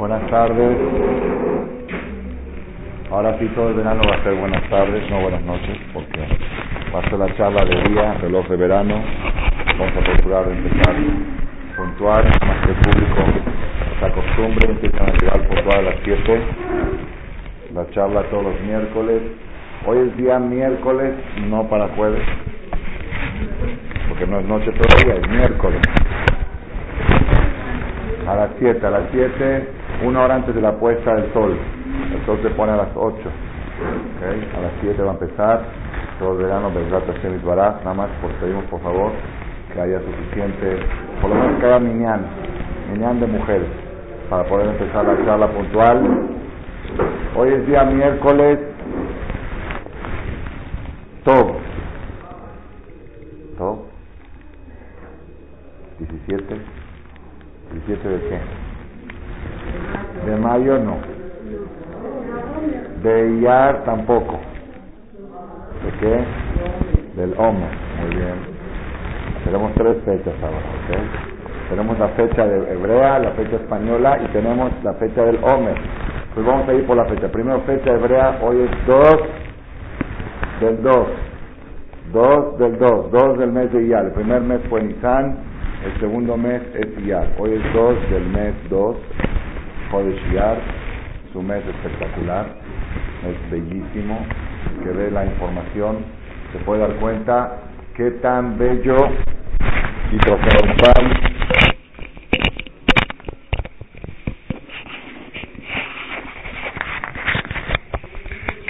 Buenas tardes. Ahora sí todo el verano va a ser buenas tardes, no buenas noches, porque va la charla de día, reloj de verano. Vamos a procurar empezar puntual, más que el público esta costumbre, empiezan a llegar puntual a las 7. La charla todos los miércoles. Hoy es día miércoles, no para jueves, porque no es noche todavía, es miércoles. A las 7, a las 7, una hora antes de la puesta del sol. El sol se pone a las 8. A las 7 va a empezar. Todo el verano, Nada más por pedimos por favor que haya suficiente, por lo menos que haya miñán, miñán de mujeres, para poder empezar la charla puntual. Hoy es día miércoles. Todo. 17. ¿17 de qué? De mayo no. De Iyar tampoco. ¿De qué? Del Omer. Muy bien. Tenemos tres fechas ahora, ¿ok? Tenemos la fecha de hebrea, la fecha española y tenemos la fecha del Omer. Pues vamos a ir por la fecha. Primero fecha hebrea, hoy es 2 del 2. 2 del 2, 2 del mes de Iyar. El primer mes fue Nisan, el segundo mes es Iyar. Hoy es 2 del mes 2, Jodesh su mes espectacular, es bellísimo, que ve la información, se puede dar cuenta qué tan bello y trascendental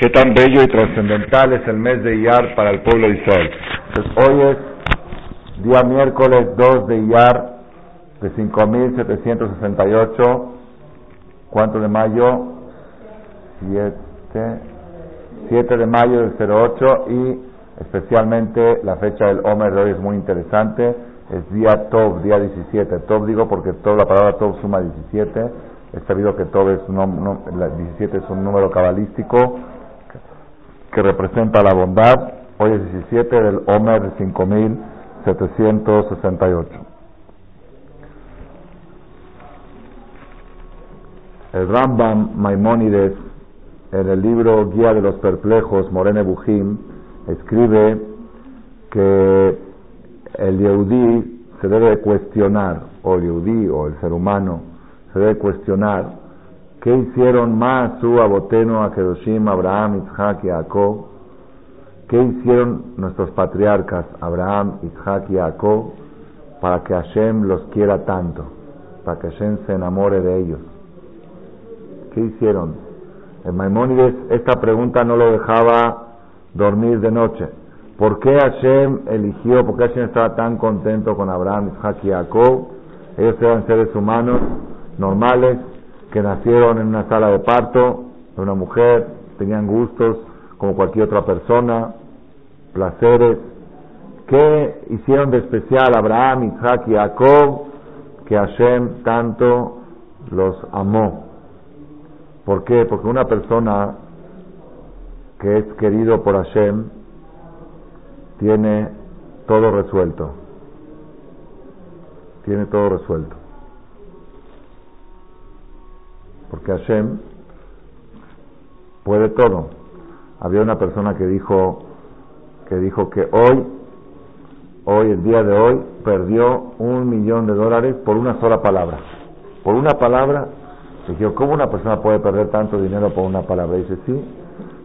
qué tan bello y trascendental es el mes de Iyar para el pueblo de Israel. Entonces, hoy es día miércoles 2 de Iyar de 5768. ¿Cuánto de mayo? 7, 7 de mayo del 08 y especialmente la fecha del Omer de hoy es muy interesante. Es día Tob, día 17. Tob digo porque toda la palabra Tob suma 17. Es sabido que Tob es un, no, la 17 es un número cabalístico que representa la bondad. Hoy es 17 del Omer 5768. El Rambam Maimónides, en el libro Guía de los Perplejos, Morene Bujim, escribe que el Yehudí se debe cuestionar, o el Yehudí o el ser humano, se debe cuestionar qué hicieron más su aboteno a Kedoshim, Abraham, Isaac y Jacob ¿Qué hicieron nuestros patriarcas, Abraham, Isaac y Jacob, para que Hashem los quiera tanto? Para que Hashem se enamore de ellos. ¿Qué hicieron? El Maimónides esta pregunta no lo dejaba dormir de noche. ¿Por qué Hashem eligió, por qué Hashem estaba tan contento con Abraham, Isaac y Jacob? Ellos eran seres humanos normales que nacieron en una sala de parto de una mujer, tenían gustos como cualquier otra persona, placeres. ¿Qué hicieron de especial Abraham, Isaac y Jacob que Hashem tanto los amó? ¿Por qué? Porque una persona que es querido por Hashem tiene todo resuelto. Tiene todo resuelto. Porque Hashem puede todo. Había una persona que dijo, que dijo que hoy, hoy, el día de hoy, perdió un millón de dólares por una sola palabra. Por una palabra, dijo, ¿cómo una persona puede perder tanto dinero por una palabra? dice, sí,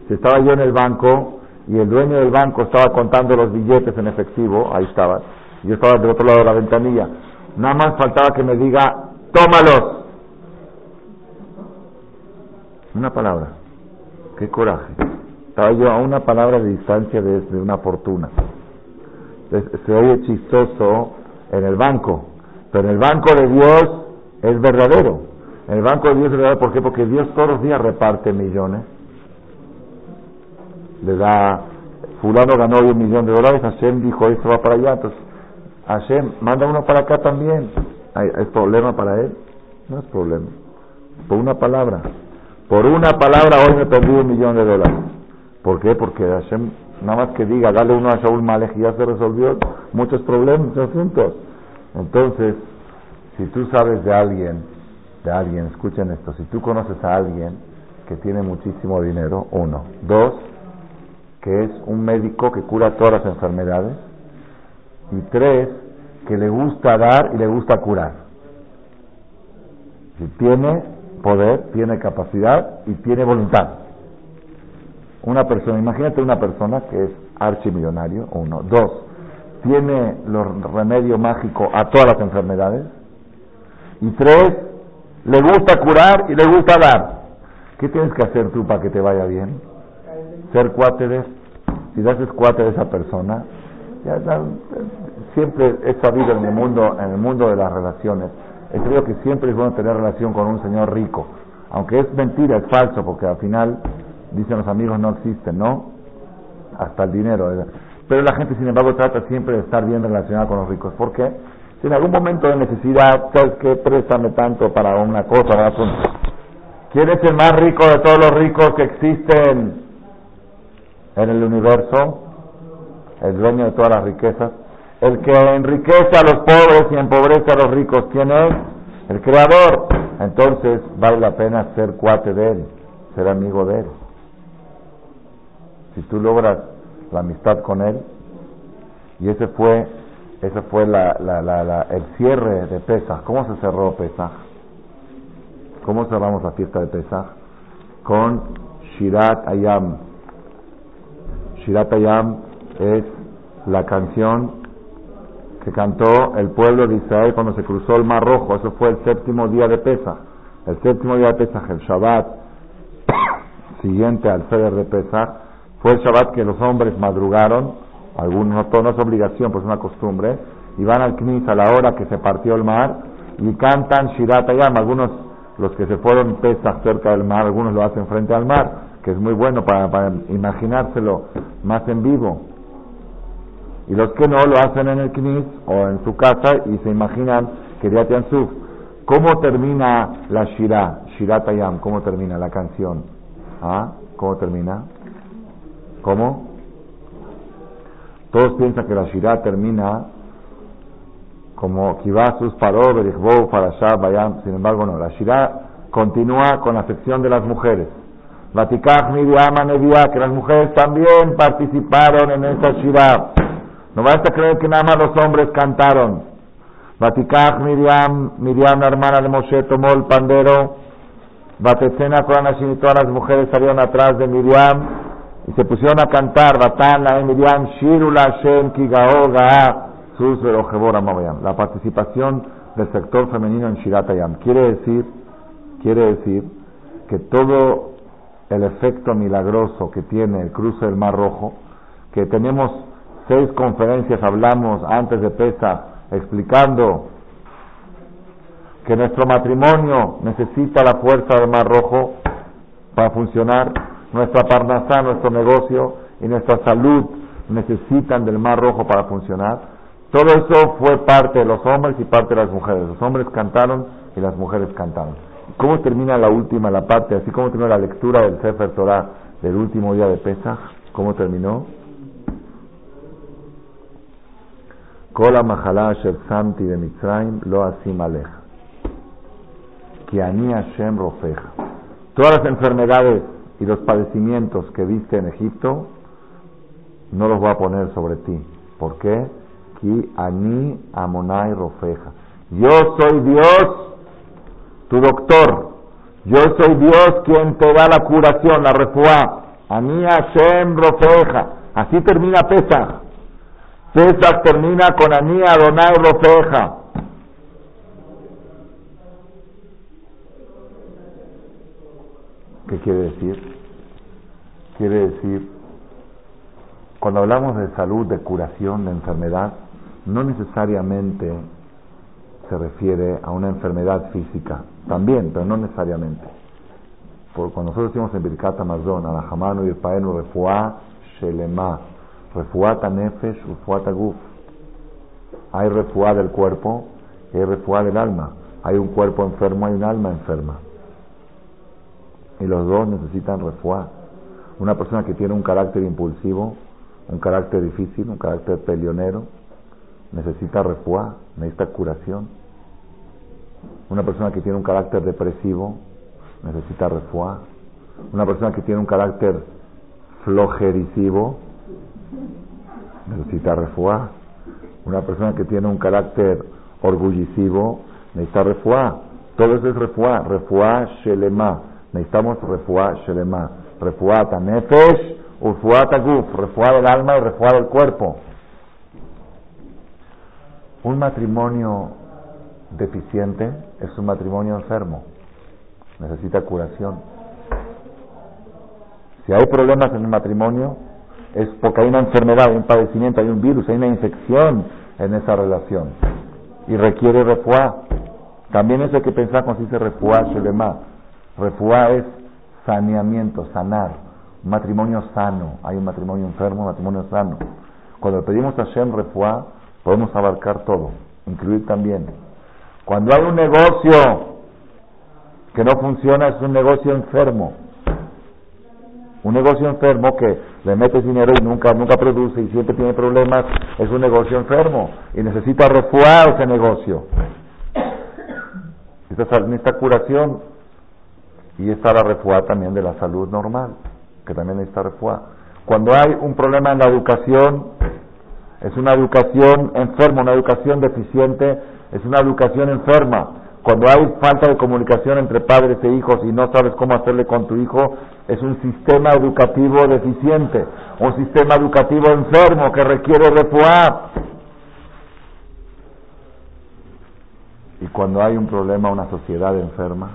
si estaba yo en el banco y el dueño del banco estaba contando los billetes en efectivo, ahí estaba, yo estaba del otro lado de la ventanilla, nada más faltaba que me diga, tómalos. Una palabra. Qué coraje. Estaba yo a una palabra de distancia de, una fortuna. Se oye chistoso en el banco, pero en el banco de Dios es verdadero. En el banco de Dios es verdadero, ¿por qué? Porque Dios todos los días reparte millones. Le da, fulano ganó hoy un millón de dólares, Hashem dijo, esto va para allá, entonces Hashem manda uno para acá también. ¿Es problema para él? No es problema. Por una palabra. Por una palabra hoy me perdí un millón de dólares. ¿Por qué? Porque Hashem, nada más que diga, dale uno a Shaul Malek y ya se resolvió muchos problemas, muchos asuntos. Entonces, si tú sabes de alguien alguien, escuchen esto, si tú conoces a alguien que tiene muchísimo dinero, uno. Dos, que es un médico que cura todas las enfermedades. Y tres, que le gusta dar y le gusta curar. Si tiene poder, tiene capacidad y tiene voluntad. Una persona, imagínate una persona que es archimillonario, uno. Dos, tiene los remedios mágicos a todas las enfermedades. Y tres, le gusta curar y le gusta dar. ¿Qué tienes que hacer tú para que te vaya bien? Ser cuate Si das cuate de esa persona, ya, siempre he sabido en el mundo, en el mundo de las relaciones, he creído que siempre es bueno tener relación con un señor rico. Aunque es mentira, es falso, porque al final, dicen los amigos, no existen, ¿no? Hasta el dinero. Pero la gente, sin embargo, trata siempre de estar bien relacionada con los ricos. ¿Por qué? Si en algún momento de necesidad, ¿sabes qué? Préstame tanto para una cosa, para ¿Quién es el más rico de todos los ricos que existen en el universo? El dueño de todas las riquezas. El que enriquece a los pobres y empobrece a los ricos. ¿Quién es? El creador. Entonces vale la pena ser cuate de él, ser amigo de él. Si tú logras la amistad con él, y ese fue, ese fue la, la, la, el cierre de Pesach. ¿Cómo se cerró Pesach? ¿Cómo cerramos la fiesta de Pesach? Con Shirat Ayam. Shirat Ayam es la canción que cantó el pueblo de Israel cuando se cruzó el Mar Rojo. Eso fue el séptimo día de Pesach. El séptimo día de Pesach, el Shabbat siguiente al Seder de Pesach, fue el Shabbat que los hombres madrugaron, algunos no, no es obligación, pues es una costumbre, y van al Knis a la hora que se partió el mar y cantan Shirat Ayam. Algunos los que se fueron pesas cerca del mar, algunos lo hacen frente al mar, que es muy bueno para, imaginárselo más en vivo. Y los que no lo hacen en el Knis o en su casa y se imaginan que ya Suf. ¿Cómo termina la Tayam, ¿cómo termina la canción? ¿Ah? ¿Cómo termina? ¿Cómo? Todos piensan que la Shira termina como Kivasus paró, Berichbou, Parashah, Bayam, sin embargo no, la Shirah continúa con la sección de las mujeres. Vatikach, Miriam, Nevia, que las mujeres también participaron en esa Shirah. No vas a creer que nada más los hombres cantaron. Vatikach, Miriam, Miriam, la hermana de Moshe, tomó el pandero. Batecena, Koranashin y todas las mujeres salieron atrás de Miriam y se pusieron a cantar. Batana, Shirula, Shem, Kigao, la participación del sector femenino en Shiratayam. Quiere decir, quiere decir que todo el efecto milagroso que tiene el cruce del Mar Rojo, que tenemos seis conferencias, hablamos antes de Pesa, explicando que nuestro matrimonio necesita la fuerza del Mar Rojo para funcionar, nuestra parnasá, nuestro negocio y nuestra salud necesitan del Mar Rojo para funcionar. Todo eso fue parte de los hombres y parte de las mujeres. Los hombres cantaron y las mujeres cantaron. ¿Cómo termina la última, la parte, así como terminó la lectura del Sefer Torah del último día de Pesach? ¿Cómo terminó? Kola mahala samti de Mitzrayim lo asim aleja. Hashem rofeja. Todas las enfermedades y los padecimientos que viste en Egipto, no los voy a poner sobre ti. ¿Por qué? Ki ani amonai rofeja. Yo soy Dios, tu doctor. Yo soy Dios quien te da la curación, la refuá. Ani Hashem rofeja. Así termina Pesach. Pesach termina con Ani Adonai rofeja. ¿Qué quiere decir? Quiere decir, cuando hablamos de salud, de curación, de enfermedad, no necesariamente se refiere a una enfermedad física, también, pero no necesariamente. Por, cuando nosotros decimos en Birkat Amazon, Alahamanu y Paenu, Refuá, Shelema, Refuá Tanefesh, Refuá Taguf. Hay refuá del cuerpo y hay refuá del alma. Hay un cuerpo enfermo, hay un alma enferma. Y los dos necesitan refuá. Una persona que tiene un carácter impulsivo, un carácter difícil, un carácter peleonero, necesita refuá, necesita curación. Una persona que tiene un carácter depresivo necesita refuá. Una persona que tiene un carácter flojericivo necesita refuá. Una persona que tiene un carácter orgullisivo necesita refuá. Todo eso es refuá. Refuá shelema. Necesitamos refuá shelema. Refuá tanefesh, refuá taguf. Refuá del alma y refuá del cuerpo. Un matrimonio deficiente es un matrimonio enfermo. Necesita curación. Si hay problemas en el matrimonio, es porque hay una enfermedad, hay un padecimiento, hay un virus, hay una infección en esa relación. Y requiere refuá. También eso hay que pensar cuando se dice refuá, shelema. Refuá es saneamiento, sanar. Un matrimonio sano. Hay un matrimonio enfermo, un matrimonio sano. Cuando pedimos a Shem refuá, podemos abarcar todo, incluir también. Cuando hay un negocio que no funciona, es un negocio enfermo. Un negocio enfermo que le metes dinero y nunca, nunca produce y siempre tiene problemas, es un negocio enfermo y necesita refuar ese negocio. Necesita curación y está la refuá también de la salud normal, que también necesita refuá. Cuando hay un problema en la educación, es una educación enferma, una educación deficiente, es una educación enferma. Cuando hay falta de comunicación entre padres e hijos y no sabes cómo hacerle con tu hijo, es un sistema educativo deficiente, un sistema educativo enfermo que requiere refuá. Y cuando hay un problema, una sociedad enferma,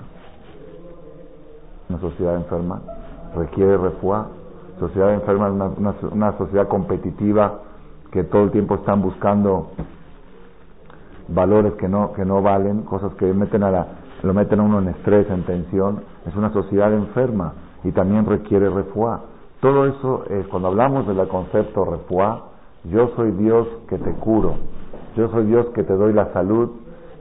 una sociedad enferma requiere refuá. Sociedad enferma es una, una sociedad competitiva que todo el tiempo están buscando valores que no, que no valen, cosas que meten a la, lo meten a uno en estrés, en tensión, es una sociedad enferma y también requiere refuá. Todo eso es, cuando hablamos del concepto refuá, yo soy Dios que te curo, yo soy Dios que te doy la salud,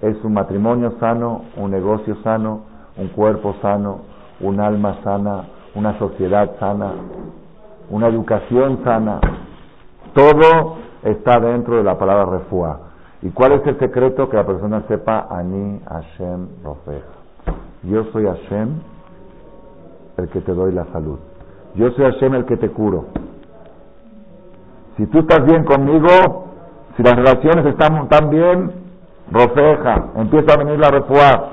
es un matrimonio sano, un negocio sano, un cuerpo sano, un alma sana, una sociedad sana, una educación sana. Todo está dentro de la palabra refuá. ¿Y cuál es el secreto? Que la persona sepa Ani Hashem Rofej. Yo soy Hashem el que te doy la salud. Yo soy Hashem el que te curo. Si tú estás bien conmigo, si las relaciones están tan bien, Rofeja, empieza a venir la refuá.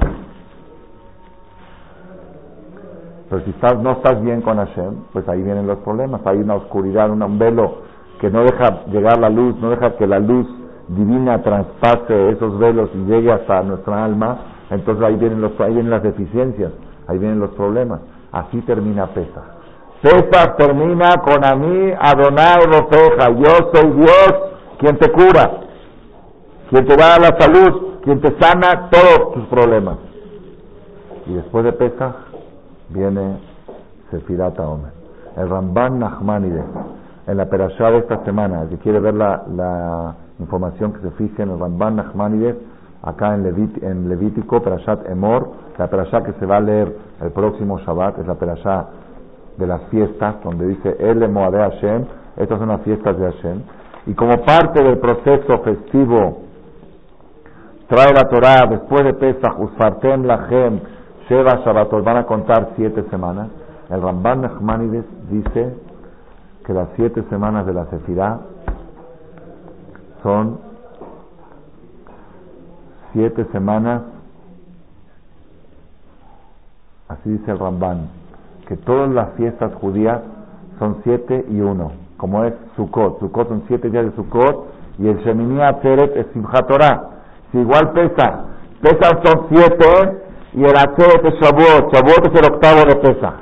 Pero si estás, no estás bien con Hashem, pues ahí vienen los problemas. Hay una oscuridad, un velo que no deja llegar la luz, no deja que la luz divina traspase esos velos y llegue hasta nuestra alma, entonces ahí vienen, los, ahí vienen las deficiencias, ahí vienen los problemas. Así termina Pesa. Pesa termina con a mí, Adonai yo soy Dios quien te cura, quien te da la salud, quien te sana todos tus problemas. Y después de Pesa viene Sefirata Omer. El Ramban Nachmanide, en la perashá de esta semana, que quiere ver la, información que se fije en el Ramban Nachmanides, acá en, en Levítico, Perashat Emor, la perashá que se va a leer el próximo Shabbat, es la perashá de las fiestas, donde dice El Moade Hashem, estas son las fiestas de Hashem, y como parte del proceso festivo, trae la Torah después de Pesach, Usfartem Lachem, Sheva Shabbatot, van a contar siete semanas. El Ramban Nachmanides dice que las siete semanas de la Sefirah son siete semanas, así dice el Ramban, que todas las fiestas judías son siete y uno, como es Sukkot. Sukkot son siete días de Sukkot y el Shemini Atzeret es Simchat Torah. Si igual pesa, pesa son siete y el es Shavuot. Shavuot es el octavo de pesa.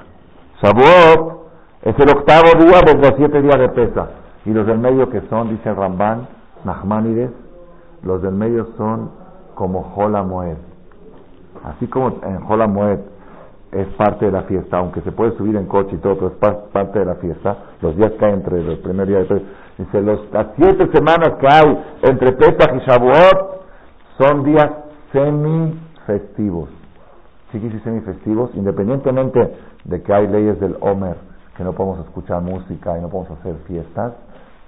Shavuot es el octavo día de los siete días de pesa. Y los del medio que son, dice Ramban, Nachmanides, los del medio son como Jola Moed. Así como en Jola Moed es parte de la fiesta, aunque se puede subir en coche y todo, pero es parte de la fiesta, los días que hay entre el primer día y el Dice, los, las siete semanas que hay entre Pesach y Shavuot son días semi-festivos. Que sí semi-festivos, independientemente de que hay leyes del Homer, que no podemos escuchar música y no podemos hacer fiestas,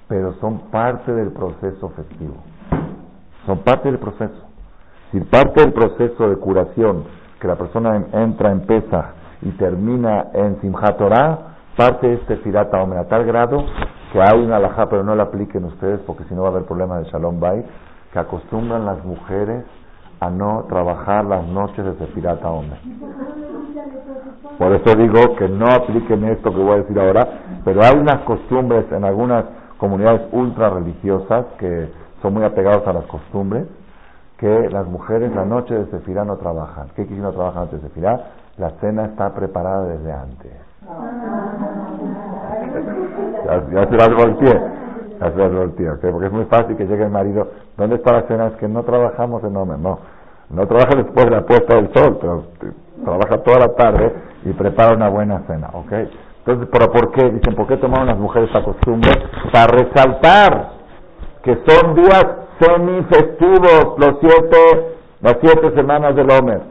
pero son parte del proceso festivo. Son parte del proceso. Si parte del proceso de curación, que la persona entra en pesa y termina en Simchat Torah, parte este firata a tal grado que hay una alajá, pero no la apliquen ustedes porque si no va a haber problema de Shalom Bay, que acostumbran las mujeres a no trabajar las noches de pirata hombre. Por eso digo que no apliquen esto que voy a decir ahora, pero hay unas costumbres en algunas comunidades ultra religiosas que son muy apegados a las costumbres, que las mujeres la noche de Sefirá no trabajan. ¿Qué quiere no trabajan antes de Sefirá? La cena está preparada desde antes. ya. Ya se las golpeé, porque es muy fácil que llegue el marido. ¿Dónde está la cena? Es que no trabajamos en Omer. No, no trabaja después de la puesta del sol, pero trabaja toda la tarde y prepara una buena cena, ¿ok? Entonces, ¿pero por qué? Dicen, ¿por qué tomaron las mujeres esta costumbre? Para resaltar que son días semifestivos, los siete, las siete semanas del Homer.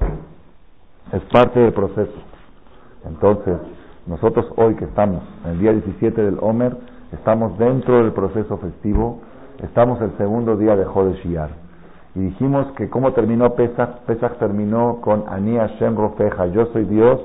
Es parte del proceso. Entonces, nosotros hoy que estamos el día 17 del Homer, estamos dentro del proceso festivo, estamos el segundo día de Jodeshiyar. Y dijimos que cómo terminó Pesach, Pesach terminó con Ani Hashem Rofeja, yo soy Dios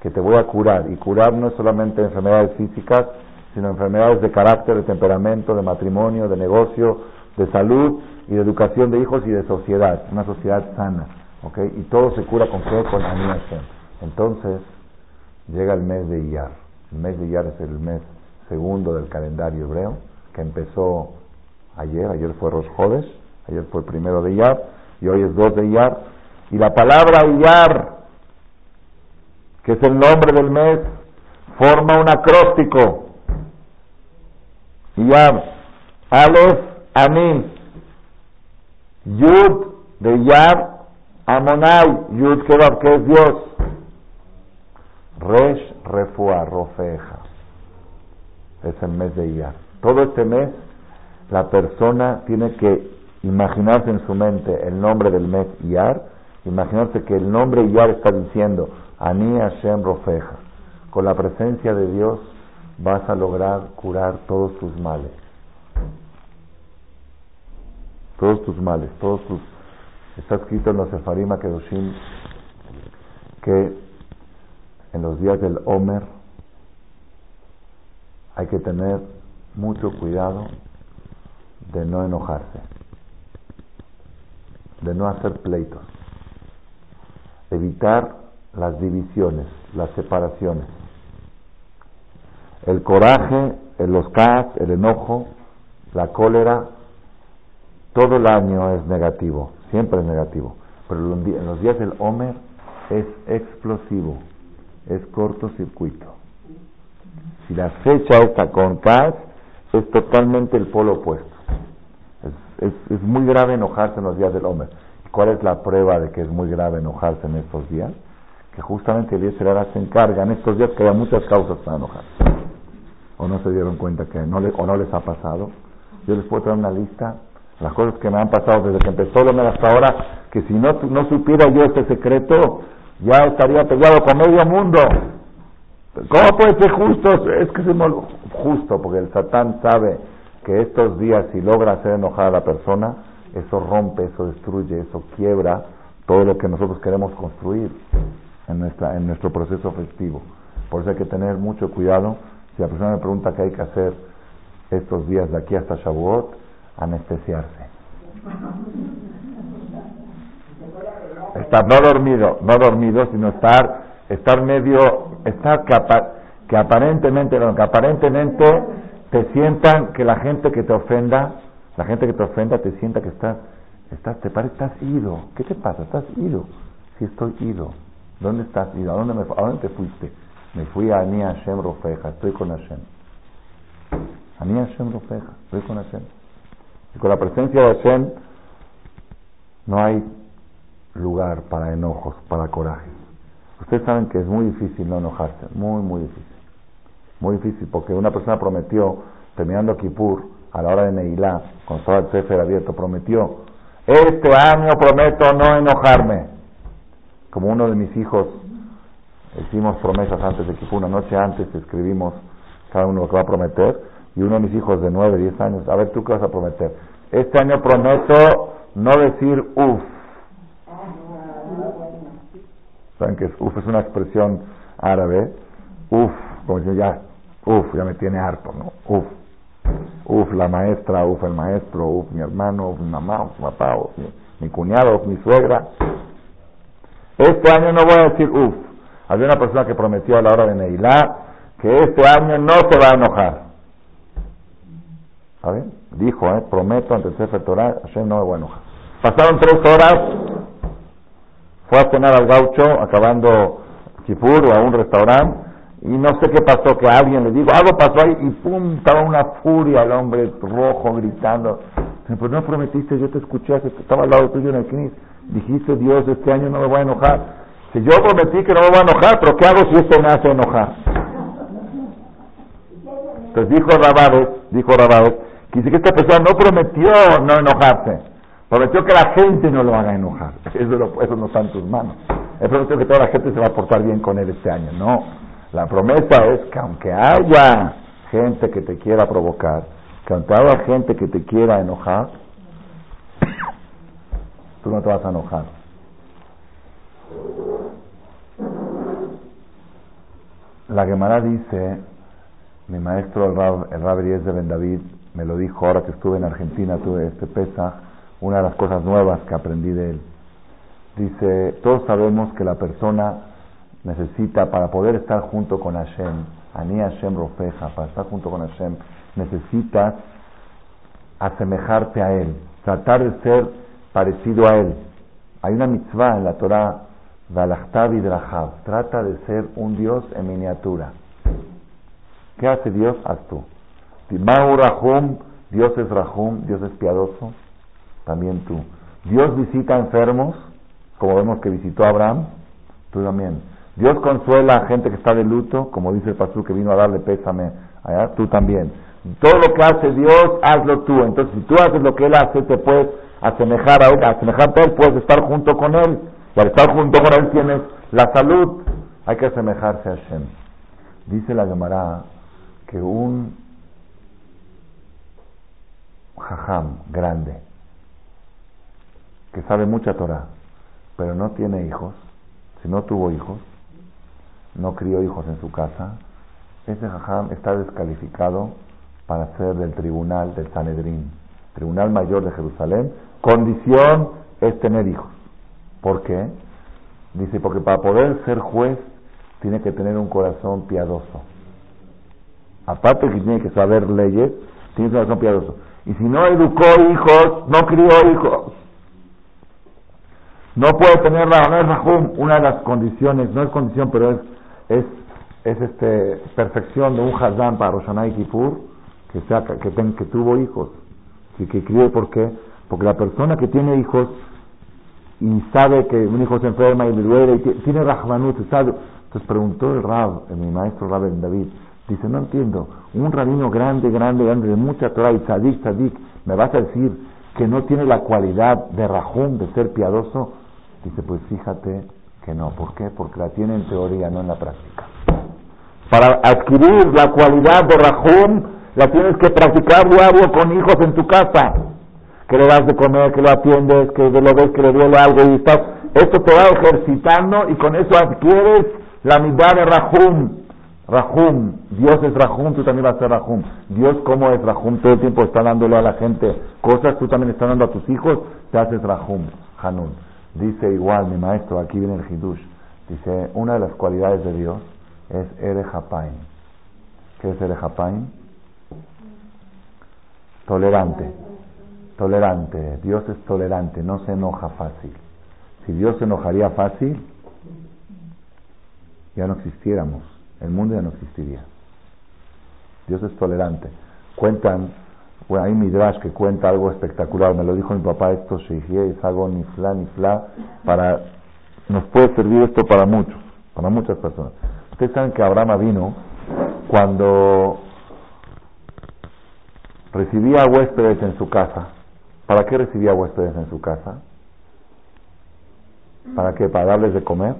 que te voy a curar. Y curar no es solamente enfermedades físicas, sino enfermedades de carácter, de temperamento, de matrimonio, de negocio, de salud y de educación de hijos y de sociedad, una sociedad sana. ¿okay? Y todo se cura con qué? Con Entonces, llega el mes de Iyar. El mes de Iyar es el mes segundo del calendario hebreo, que empezó ayer, ayer fue Rosh Hodesh, ayer fue el primero de Iyar, y hoy es 2 de Iyar. Y la palabra Iyar, que es el nombre del mes, forma un acróstico. Iyar, Aleph, Amin, Yud de Iyar, Amonai, Yud que es Dios. Resh, Refua, Rofeja. Es el mes de Iyar. Todo este mes la persona tiene que imaginarse en su mente el nombre del mes Iyar, imaginarse que el nombre Iyar está diciendo Ani Hashem Rofeja. Con la presencia de Dios vas a lograr curar todos tus males. Todos tus males, todos tus... Está escrito en los Sefarim Kedoshim que en los días del Omer hay que tener mucho cuidado de no enojarse de no hacer pleitos, evitar las divisiones, las separaciones. El coraje, el oscaz, el enojo, la cólera, todo el año es negativo, siempre es negativo, pero en los días del Homer es explosivo, es cortocircuito. Si la fecha está con paz, es totalmente el polo opuesto. Es, es, muy grave enojarse en los días del hombre. ¿Cuál es la prueba de que es muy grave enojarse en estos días? Que justamente el Yeserara se encarga en estos días que hay muchas causas para enojarse. ¿O no se dieron cuenta que no le, o no les ha pasado? Yo les puedo traer una lista, las cosas que me han pasado desde que empezó el hasta ahora, que si no, no supiera yo este secreto, ya estaría peleado con medio mundo. ¿Cómo puede ser justo? Es que es justo, porque el Satán sabe que estos días, si logra hacer enojar a la persona, eso rompe, eso destruye, eso quiebra todo lo que nosotros queremos construir en, nuestra, en nuestro proceso festivo. Por eso hay que tener mucho cuidado. Si la persona me pregunta qué hay que hacer estos días de aquí hasta Shavuot, anestesiarse. Estar no dormido, no dormido, sino estar, estar medio, estar que, que aparentemente, que aparentemente te sientan que la gente que te ofenda, la gente que te ofenda te sienta que estás, estás te parece, estás ido. ¿Qué te pasa? Estás ido. Si estoy ido. ¿Dónde estás ido? ¿A dónde, me, ¿A dónde te fuiste? Me fui a Ani Hashem Rofeja, estoy con Hashem. Ani Hashem Rofeja, estoy con Hashem. Y con la presencia de Hashem no hay lugar para enojos, para corajes. Ustedes saben que es muy difícil no enojarse, muy, muy difícil. Muy difícil, porque una persona prometió, terminando Kippur, a la hora de Neilá, con todo el Sefer abierto, prometió, este año prometo no enojarme. Como uno de mis hijos, hicimos promesas antes de Kippur, una noche antes escribimos cada uno lo que va a prometer, y uno de mis hijos de 9, 10 años, a ver tú qué vas a prometer. Este año prometo no decir uff. ¿Saben qué es uf? Es una expresión árabe. Uf, como yo ya, uf, ya me tiene harto, ¿no? Uf. Uf, la maestra, uf, el maestro, uf, mi hermano, uf, mi mamá, uf, mi papá, uf, mi, cuñado, uf, mi suegra. Este año no voy a decir uf. Había una persona que prometió a la hora de Neilá que este año no se va a enojar. ¿Saben? Dijo, eh, prometo ante el Sefer Torah, Hashem no me voy a enojar. Pasaron tres horas, fue a cenar al gaucho, acabando Kipur o a un restaurante, y no sé qué pasó, que alguien le dijo, algo pasó ahí, y pum, estaba una furia el hombre rojo gritando. Pues no prometiste, yo te escuché, estaba al lado tuyo en el knis. Dijiste, Dios, este año no me voy a enojar. Si yo prometí que no me voy a enojar, pero ¿qué hago si esto me hace enojar? Entonces dijo Rabades, dijo Rabades, que que esta persona no prometió no enojarse, prometió que la gente no lo haga enojar. Eso, eso no está en tus manos. Él prometió que toda la gente se va a portar bien con él este año. No, la promesa es que aunque haya gente que te quiera provocar, que aunque haya gente que te quiera enojar, tú no te vas a enojar. La Gemara dice, mi maestro el Rab, el de Ben David me lo dijo ahora que estuve en Argentina, tuve este pesa, una de las cosas nuevas que aprendí de él. Dice, todos sabemos que la persona necesita, para poder estar junto con Hashem, Ani Hashem Rofeja, para estar junto con Hashem, necesitas asemejarte a Él, tratar de ser parecido a Él. Hay una mitzvah en la Torah, Valachtav Drahab, trata de ser un Dios en miniatura. ¿Qué hace Dios? Haz tú. Rahum, Dios es Rahum, Dios es piadoso, también tú. Dios visita enfermos, como vemos que visitó a Abraham, tú también. Dios consuela a gente que está de luto, como dice el pastor que vino a darle pésame allá, tú también. Todo lo que hace Dios, hazlo tú. Entonces, si tú haces lo que Él hace, te puedes asemejar a Él, asemejarte a Él, puedes estar junto con Él. Y al estar junto con Él tienes la salud. Hay que asemejarse a Hashem. Dice la Gemara que un jajam grande, que sabe mucha Torah, pero no tiene hijos, si no tuvo hijos, no crió hijos en su casa, ese jajam está descalificado para ser del tribunal del Sanedrín, Tribunal Mayor de Jerusalén. Condición es tener hijos. ¿Por qué? Dice, porque para poder ser juez tiene que tener un corazón piadoso. Aparte que tiene que saber leyes, tiene un corazón piadoso. Y si no educó hijos, no crió hijos, no puede tener no es una de las condiciones, no es condición, pero es es, es este, perfección de un Hazán para Roshaná y Kippur, que, sea, que, que tuvo hijos. Y que crió, ¿por qué? Porque la persona que tiene hijos y sabe que un hijo se enferma y le duele, y tiene Rahmanut, sabe. Entonces preguntó el Rab, mi maestro Rab el David, dice, no entiendo, un rabino grande, grande, grande, de mucha Torah y ¿me vas a decir que no tiene la cualidad de Rahum, de ser piadoso? Dice, pues fíjate que no. ¿Por qué? Porque la tiene en teoría, no en la práctica. Para adquirir la cualidad de Rahum, la tienes que practicar diario con hijos en tu casa. Que le das de comer, que lo atiendes, que lo ves que le duele algo y estás. Esto te va ejercitando y con eso adquieres la mitad de Rahum. Rahum, Dios es Rahum, tú también vas a ser Rahum. Dios, como es Rahum? Todo el tiempo está dándole a la gente cosas, tú también estás dando a tus hijos, te haces Rahum, Hanun. Dice igual mi maestro, aquí viene el Hidush, dice, una de las cualidades de Dios es Erejapain. ¿Qué es Erejapain? Tolerante. Tolerante. Dios es tolerante, no se enoja fácil. Si Dios se enojaría fácil, ya no existiéramos. El mundo ya no existiría. Dios es tolerante. Cuentan bueno, hay Midrash que cuenta algo espectacular, me lo dijo mi papá, esto es algo ni fla ni fla, para, nos puede servir esto para muchos, para muchas personas. Ustedes saben que Abraham vino cuando recibía huéspedes en su casa. ¿Para qué recibía huéspedes en su casa? ¿Para qué? ¿Para darles de comer?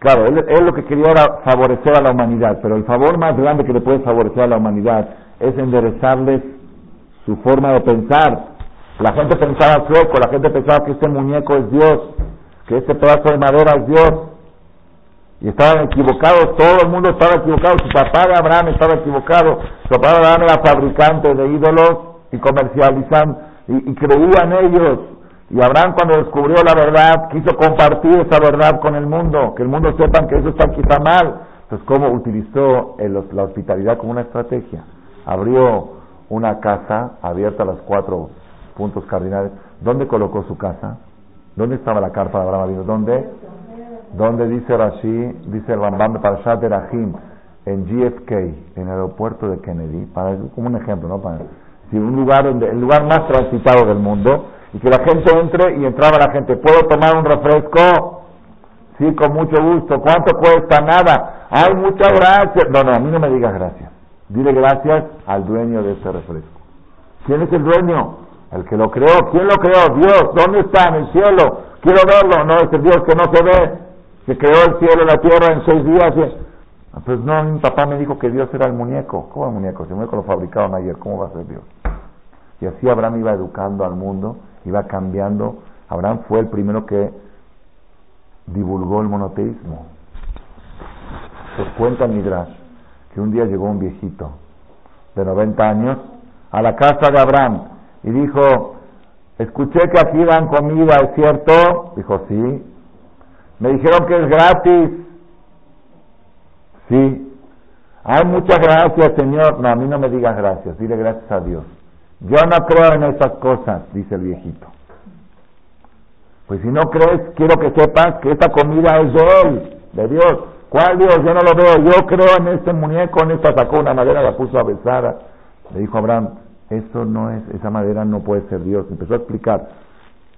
Claro, él, lo que quería era favorecer a la humanidad, pero el favor más grande que le puede favorecer a la humanidad es enderezarles su forma de pensar. La gente pensaba sueco, la gente pensaba que este muñeco es Dios. que este pedazo de madera es Dios. Y estaban equivocados, todo el mundo estaba equivocado. Su papá de Abraham estaba equivocado. Su papá de Abraham era fabricante de ídolos y comercializan y, y creían ellos. Y Abraham cuando descubrió la verdad quiso compartir esa verdad con el mundo, que el mundo sepan que eso está, está mal. Entonces, ¿cómo utilizó la hospitalidad como una estrategia? Abrió una casa abierta a los cuatro puntos cardinales. ¿Dónde colocó su casa? ¿Dónde estaba la carpa de Abraham ¿Dónde? ¿Dónde dice Rashi, dice el Rambam de Parashat en GFK, en el aeropuerto de Kennedy, para, como un ejemplo, ¿no? Para, un lugar donde, el lugar más transitado del mundo, y que la gente entre y entraba la gente, ¿puedo tomar un refresco? Sí, con mucho gusto. ¿Cuánto cuesta? Nada. Hay muchas gracias. No, no, a mí no me digas gracias. Dile gracias al dueño de ese refresco. ¿Quién es el dueño? El que lo creó. ¿Quién lo creó? Dios. ¿Dónde está? En el cielo. Quiero verlo. No, es el Dios que no se ve. Que creó el cielo y la tierra en seis días. Ah, pues no, mi papá me dijo que Dios era el muñeco. ¿Cómo el muñeco? Si el muñeco lo fabricaron ayer, ¿cómo va a ser Dios? Y así Abraham iba educando al mundo, iba cambiando. Abraham fue el primero que divulgó el monoteísmo. Se cuenta en Midrash que un día llegó un viejito de 90 años a la casa de Abraham y dijo, escuché que aquí dan comida, ¿es cierto? Dijo, sí. Me dijeron que es gratis. Sí. Hay muchas gracias, Señor. No, a mí no me digas gracias, dile gracias a Dios. Yo no creo en esas cosas, dice el viejito. Pues si no crees, quiero que sepas que esta comida es de Él, de Dios. ¿Cuál Dios? Yo no lo veo. Yo creo en este muñeco, en esta sacó una madera, la puso a besar. Le dijo Abraham, eso no es, esa madera no puede ser Dios. Empezó a explicar,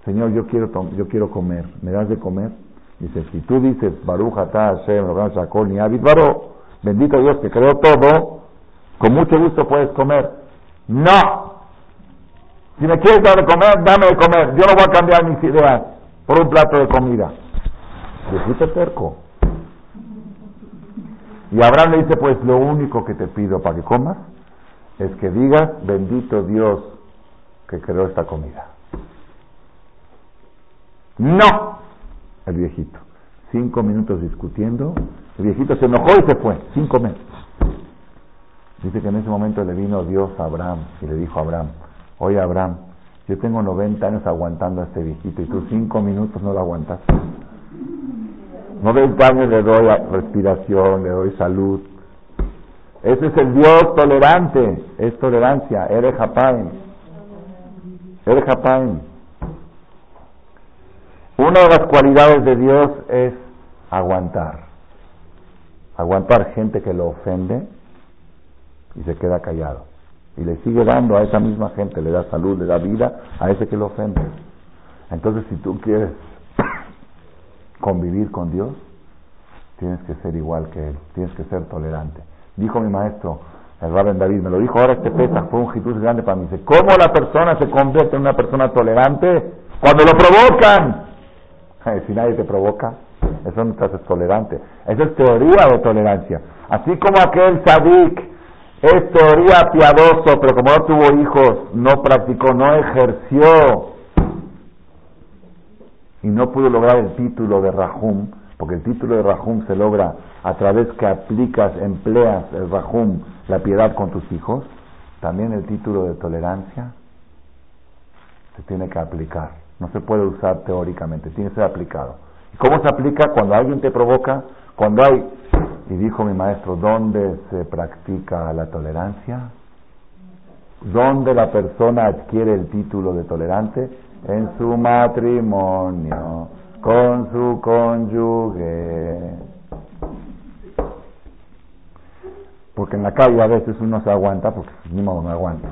Señor, yo quiero, yo quiero comer, ¿me das de comer? Dice, si tú dices, Baruch Atah Hashem, Shakol, ni Abid bendito Dios que creó todo, con mucho gusto puedes comer. No. Si me quieres dar de comer, dame de comer. Yo no voy a cambiar mis ideas por un plato de comida. Viejito terco. Y Abraham le dice, pues lo único que te pido para que comas es que digas, bendito Dios que creó esta comida. No, el viejito. Cinco minutos discutiendo, el viejito se enojó y se fue, cinco minutos. Dice que en ese momento le vino Dios a Abraham y le dijo a Abraham, oye Abraham, yo tengo 90 años aguantando a este viejito y tú cinco minutos no lo aguantaste. 90 años le doy respiración, le doy salud. Ese es el Dios tolerante, es tolerancia, eres Japain. Eres Japain. Una de las cualidades de Dios es aguantar. Aguantar gente que lo ofende y se queda callado. Y le sigue dando a esa misma gente, le da salud, le da vida a ese que lo ofende. Entonces, si tú quieres convivir con Dios, tienes que ser igual que Él, tienes que ser tolerante. Dijo mi maestro, el Rabben David, me lo dijo ahora este pesa, fue un jitus grande para mí. Dice, ¿cómo la persona se convierte en una persona tolerante? Cuando lo provocan. si nadie te provoca, eso no te haces tolerante. Esa es teoría de tolerancia. Así como aquel sadik es teoría piadoso, pero como no tuvo hijos, no practicó, no ejerció y no pudo lograr el título de Rahum, porque el título de Rahum se logra a través que aplicas, empleas el Rahum, la piedad con tus hijos, también el título de tolerancia se tiene que aplicar. No se puede usar teóricamente, tiene que ser aplicado. ¿Y cómo se aplica? Cuando alguien te provoca, cuando hay, y dijo mi maestro, ¿dónde se practica la tolerancia? ¿Dónde la persona adquiere el título de tolerante? en su matrimonio con su cónyuge. Porque en la calle a veces uno se aguanta, porque ni modo no aguanta.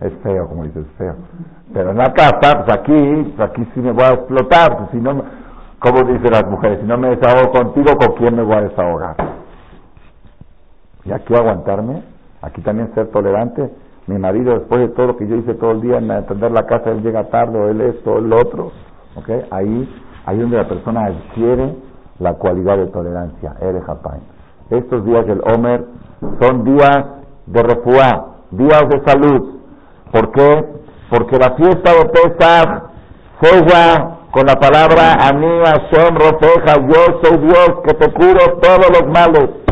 Es feo, como dices, feo. Pero en la casa, pues aquí, pues aquí sí me voy a explotar. Pues si no, como dicen las mujeres, si no me desahogo contigo, ¿con quién me voy a desahogar? Y aquí aguantarme, aquí también ser tolerante, mi marido, después de todo lo que yo hice todo el día en atender la casa, él llega tarde, o él esto, o el otro. ¿okay? Ahí, ahí donde la persona adquiere la cualidad de tolerancia. Eres. Estos días del Homer son días de refuá, días de salud. ¿Por qué? Porque la fiesta de Pesach sella con la palabra Ani Hashem Rofeja, yo soy Dios que te curo todos los males.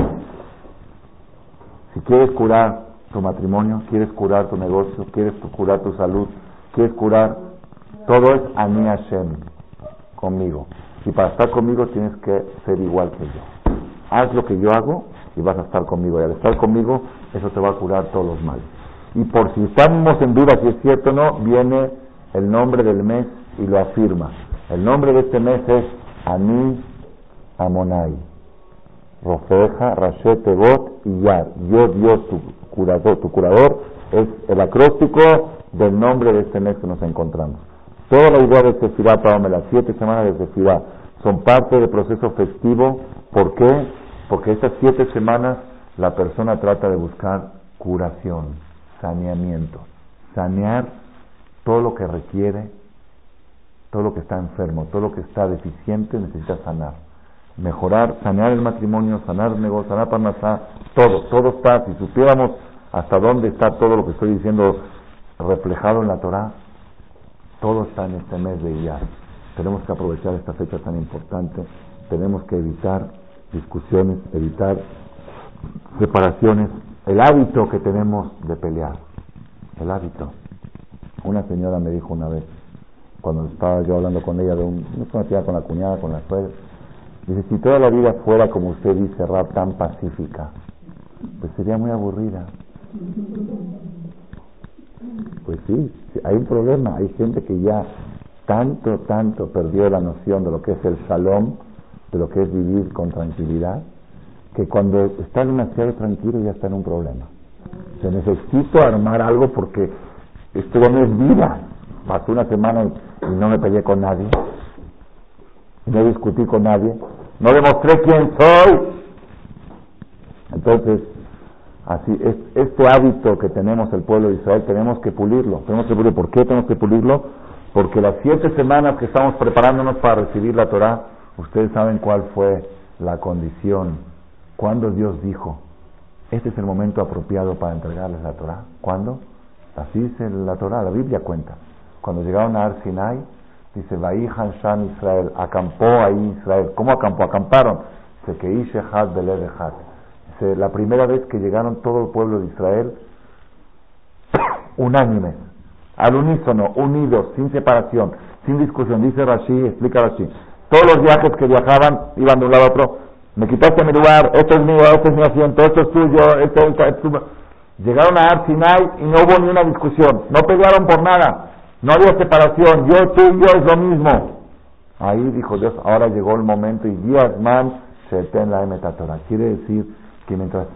Quieres curar tu matrimonio, quieres curar tu negocio, quieres curar tu salud, quieres curar, todo es Ani Hashem, conmigo. Y para estar conmigo tienes que ser igual que yo. Haz lo que yo hago y vas a estar conmigo. Y al estar conmigo, eso te va a curar todos los males. Y por si estamos en duda si es cierto o no, viene el nombre del mes y lo afirma. El nombre de este mes es Ani Amonai. Rofeja, Rashet, Tebot y Yar. Yo, Dios, tu curador, tu curador, es el acróstico del nombre de este mes que nos encontramos. Toda la idea de Sefirá, para las siete semanas de Sefirá, son parte del proceso festivo. ¿Por qué? Porque estas siete semanas la persona trata de buscar curación, saneamiento, sanear todo lo que requiere todo lo que está enfermo, todo lo que está deficiente necesita sanar. Mejorar, sanear el matrimonio, sanar negocio, sanar Parnasá, todo, todo está, si supiéramos hasta dónde está todo lo que estoy diciendo reflejado en la Torah, todo está en este mes de Iyar. Tenemos que aprovechar esta fecha tan importante, tenemos que evitar discusiones, evitar separaciones, el hábito que tenemos de pelear, el hábito. Una señora me dijo una vez, cuando estaba yo hablando con ella de un, no con la cuñada, con la suegra, dice, si toda la vida fuera como usted dice, rap tan pacífica, pues sería muy aburrida. Pues sí, hay un problema, hay gente que ya tanto, tanto perdió la noción de lo que es el salón, de lo que es vivir con tranquilidad, que cuando está demasiado tranquilo ya está en un problema. Se necesito armar algo porque esto no es vida. Pasó una semana y no me peleé con nadie, no discutí con nadie, no demostré quién soy. Entonces, así es, este hábito que tenemos el pueblo de Israel tenemos que pulirlo, tenemos que pulirlo. ¿Por qué tenemos que pulirlo? Porque las siete semanas que estamos preparándonos para recibir la Torah, ustedes saben cuál fue la condición, cuando Dios dijo, este es el momento apropiado para entregarles la Torah. ¿Cuándo? Así dice la Torah, la Biblia cuenta. Cuando llegaron a Ar Sinai, dice, Vaihan Shan Israel, acampó ahí Israel. ¿Cómo acampó? Acamparon. Dice que Ishehad Beledehad. Dice, la primera vez que llegaron todo el pueblo de Israel, unánimes, al unísono, unidos, sin separación, sin discusión. Dice Rashi, explica Rashi. Todos los viajes que viajaban iban de un lado a otro. Me quitaste mi lugar, esto es mío, esto es mi asiento, esto es tuyo, esto es tuyo. Llegaron a Ar Sinai y no hubo ni una discusión. No pelearon por nada. No había separación, yo, tú yo es lo mismo. Ahí dijo Dios, ahora llegó el momento y man se en la metatora. Quiere decir que mientras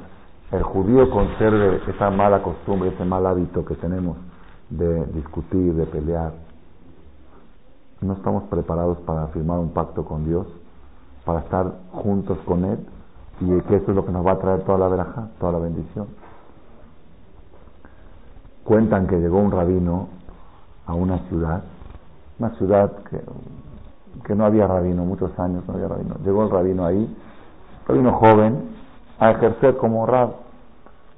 el judío conserve esa mala costumbre, ese mal hábito que tenemos de discutir, de pelear, no estamos preparados para firmar un pacto con Dios, para estar juntos con Él, y que eso es lo que nos va a traer toda la veraja, toda la bendición. Cuentan que llegó un rabino a una ciudad, una ciudad que, que no había rabino, muchos años no había rabino. Llegó el rabino ahí, rabino joven, a ejercer como rab.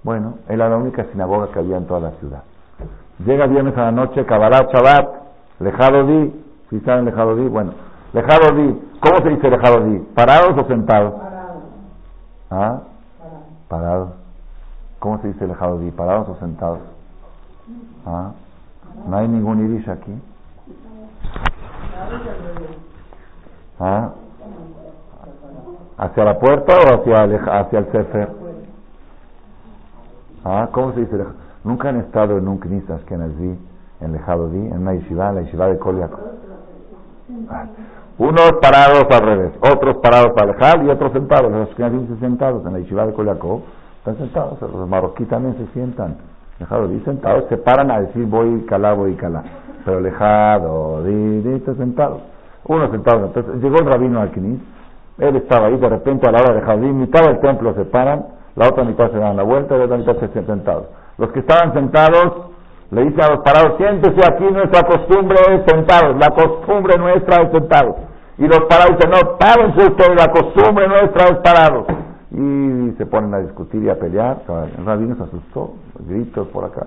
Bueno, era la única sinagoga que había en toda la ciudad. Llega viernes a la noche, Kabarat Shabbat, Lejado Di, si saben Lejado Di, bueno, Lejado Di, ¿cómo se dice Lejado Di? ¿Parados o sentados? Parados. ¿Ah? Parados. ¿Cómo se dice Lejado Di? ¿Parados o sentados? ¿Ah? No hay ningún iris aquí. ¿Ah? ¿Hacia la puerta o hacia el, hacia el Sefer? ¿Ah? ¿Cómo se dice? Nunca han estado en un Knisas que nací en Lejado Di, en una yeshiva, en la yeshiva de Koliak. Unos parados al revés, otros parados para alejar y otros sentados. Los que sentados en la yeshiva de Koliakó están sentados, los marroquíes también se sientan. Dejado di sentados, se paran a decir voy calá, voy calá. Pero alejado, di, di, sentado. Uno sentado. Entonces llegó el rabino Alquinis, él estaba ahí, de repente a la hora de Javín, mitad del templo se paran, la otra mitad se dan la vuelta y la otra mitad se sentados. Los que estaban sentados le dicen a los parados, siéntese aquí, nuestra costumbre es sentados, la costumbre nuestra es sentados. Y los parados dicen, no, párense ustedes, la costumbre nuestra es parados y se ponen a discutir y a pelear. El rabino se asustó, gritos por acá.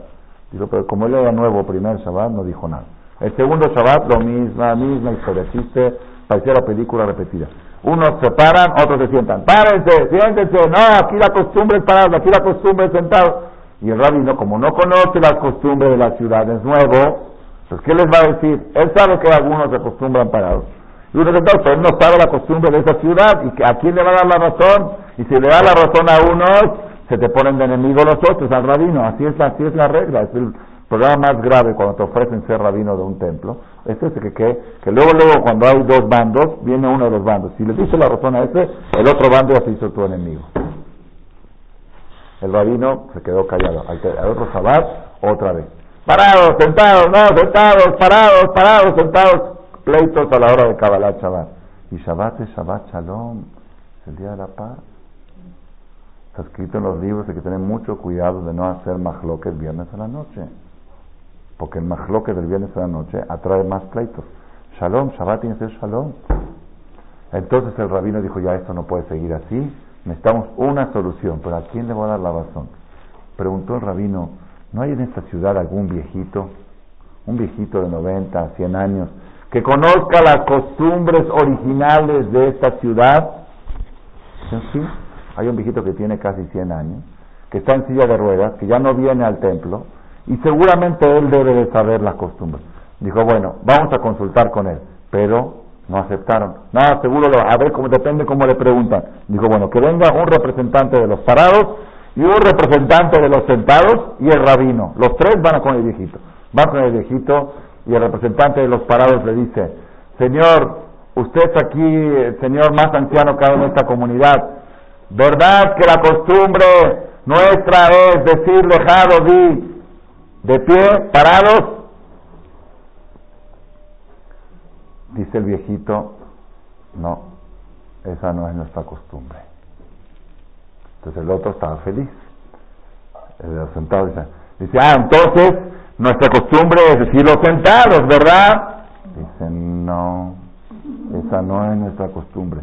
Dijo, pero como él era nuevo primer Shabbat, no dijo nada. El segundo Shabbat, lo mismo, la misma historia. Existe, parecía la película repetida. Unos se paran, otros se sientan. Párense, siéntense. No, aquí la costumbre es parar, aquí la costumbre es sentado. Y el rabino, como no conoce las costumbres de la ciudad, es nuevo, pues ¿qué les va a decir? Él sabe que algunos se acostumbran parados. Y uno dice, pero él no sabe la costumbre de esa ciudad. ¿Y a quién le va a dar la razón? Y si le da la razón a unos, se te ponen de enemigo los otros, al rabino. Así es, así es la regla. Es el problema más grave cuando te ofrecen ser rabino de un templo. Es ese que, que, que luego, luego, cuando hay dos bandos, viene uno de los bandos. Si le dices la razón a ese, el otro bando ya se hizo tu enemigo. El rabino se quedó callado. Al otro sabat, otra vez. Parados, sentados, no, sentados, parados, parados, sentados. Pleitos a la hora de Kabbalah Shabbat. Y Shabbat es Shabbat Shalom, el día de la paz. Está escrito en los libros de que tener mucho cuidado de no hacer el viernes a la noche. Porque el mahloket del viernes a la noche atrae más pleitos. Shalom, Shabbat tiene que ser Shalom. Entonces el rabino dijo, ya esto no puede seguir así Necesitamos una solución, pero ¿a quién le voy a dar la razón? Preguntó el rabino, ¿no hay en esta ciudad algún viejito, un viejito de 90, 100 años, que conozca las costumbres originales de esta ciudad? Sí, hay un viejito que tiene casi 100 años, que está en silla de ruedas, que ya no viene al templo, y seguramente él debe de saber las costumbres. Dijo, bueno, vamos a consultar con él, pero no aceptaron. Nada, seguro, a ver, cómo, depende cómo le preguntan. Dijo, bueno, que venga un representante de los parados y un representante de los sentados y el rabino. Los tres van con el viejito. Van con el viejito y el representante de los parados le dice, Señor, usted aquí, el señor más anciano que hay en esta comunidad. ¿Verdad que la costumbre nuestra es decir dejado di de pie, parados? Dice el viejito, no, esa no es nuestra costumbre. Entonces el otro estaba feliz. El sentado dice, dice, ah, entonces nuestra costumbre es decir los sentados, ¿verdad? Dice, no, esa no es nuestra costumbre.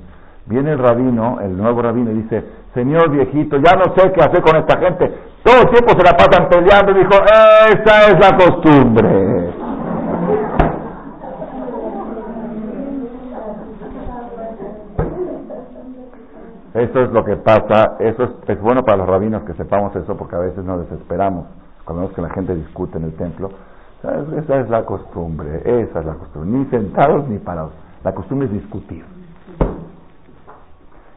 Viene el rabino, el nuevo rabino, y dice, señor viejito, ya no sé qué hacer con esta gente. Todo el tiempo se la pasan peleando. Y dijo, esa es la costumbre. Eso es lo que pasa, eso es, bueno para los rabinos que sepamos eso porque a veces nos desesperamos cuando vemos que la gente discute en el templo. Esa es la costumbre, esa es la costumbre, ni sentados ni parados. La costumbre es discutir.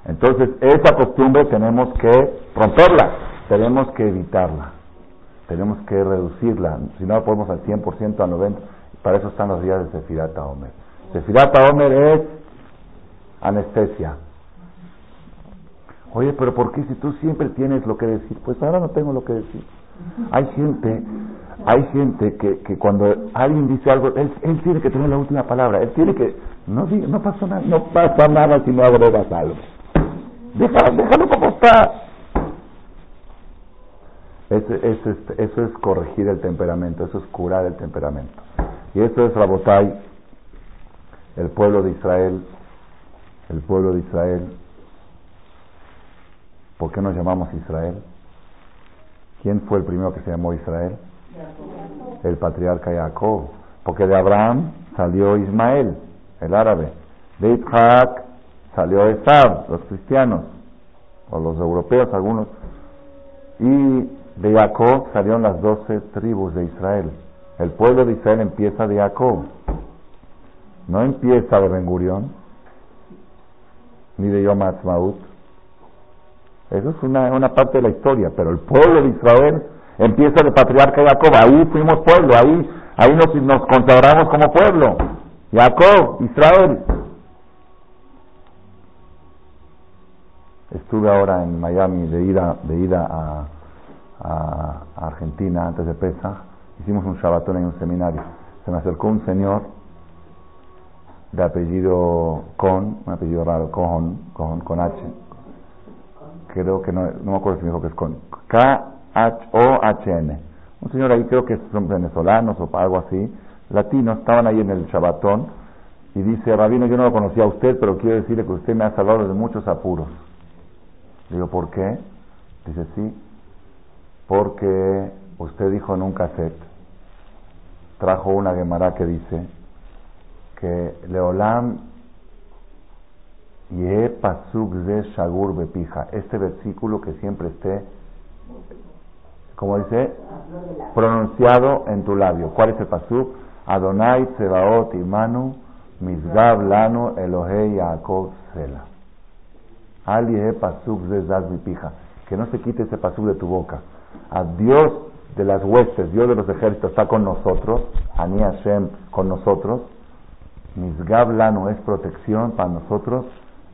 Entonces, esa costumbre tenemos que romperla, tenemos que evitarla, tenemos que reducirla, si no podemos al 100%, al 90%, para eso están los días de Sefirata Omer. Sefirata Omer es anestesia, Oye, pero ¿por qué si tú siempre tienes lo que decir? Pues ahora no tengo lo que decir. Hay gente, hay gente que, que cuando alguien dice algo, él, tiene que tener la última palabra. Él tiene que, no no pasa nada, no pasa nada si no agregas algo. Déjalo, déjalo como está. Eso, eso, eso es corregir el temperamento, eso es curar el temperamento. Y eso es Rabotai, el pueblo de Israel, el pueblo de Israel ¿Por qué nos llamamos Israel? ¿Quién fue el primero que se llamó Israel? El patriarca Jacob. Porque de Abraham salió Ismael, el árabe. De Isaac salió Esab, los cristianos, o los europeos algunos. Y de Jacob salieron las doce tribus de Israel. El pueblo de Israel empieza de Jacob. No empieza de Ben Gurión, ni de Yom Ha'atzmaut, eso es una, una parte de la historia, pero el pueblo de Israel empieza de patriarca Jacob, ahí fuimos pueblo, ahí, ahí nos, nos consagramos como pueblo. Jacob, Israel. Estuve ahora en Miami de ida, de ida a, a, Argentina antes de Pesach. Hicimos un shabatón en un seminario. Se me acercó un señor de apellido Con, un apellido raro, Con, con, con H creo que no, no me acuerdo si me dijo que es con K-H-O-H-N. Un señor ahí, creo que son venezolanos o algo así, latinos, estaban ahí en el Chabatón y dice, Rabino, yo no lo conocía a usted, pero quiero decirle que usted me ha salvado de muchos apuros. Digo, ¿por qué? Dice, sí, porque usted dijo en un cassette, trajo una Gemara que dice que Leolam Ye Pasuk de Shagur Bepija. Este versículo que siempre esté, como dice, pronunciado en tu labio. ¿Cuál es el Pasuk? Adonai Tsebaot Imanu Mizgab Lano Elohei Yaakov Sela. Pasuk de Bepija. Que no se quite ese Pasuk de tu boca. A Dios de las huestes, Dios de los ejércitos está con nosotros, Ani Hashem con nosotros, Misgab Lano es protección para nosotros,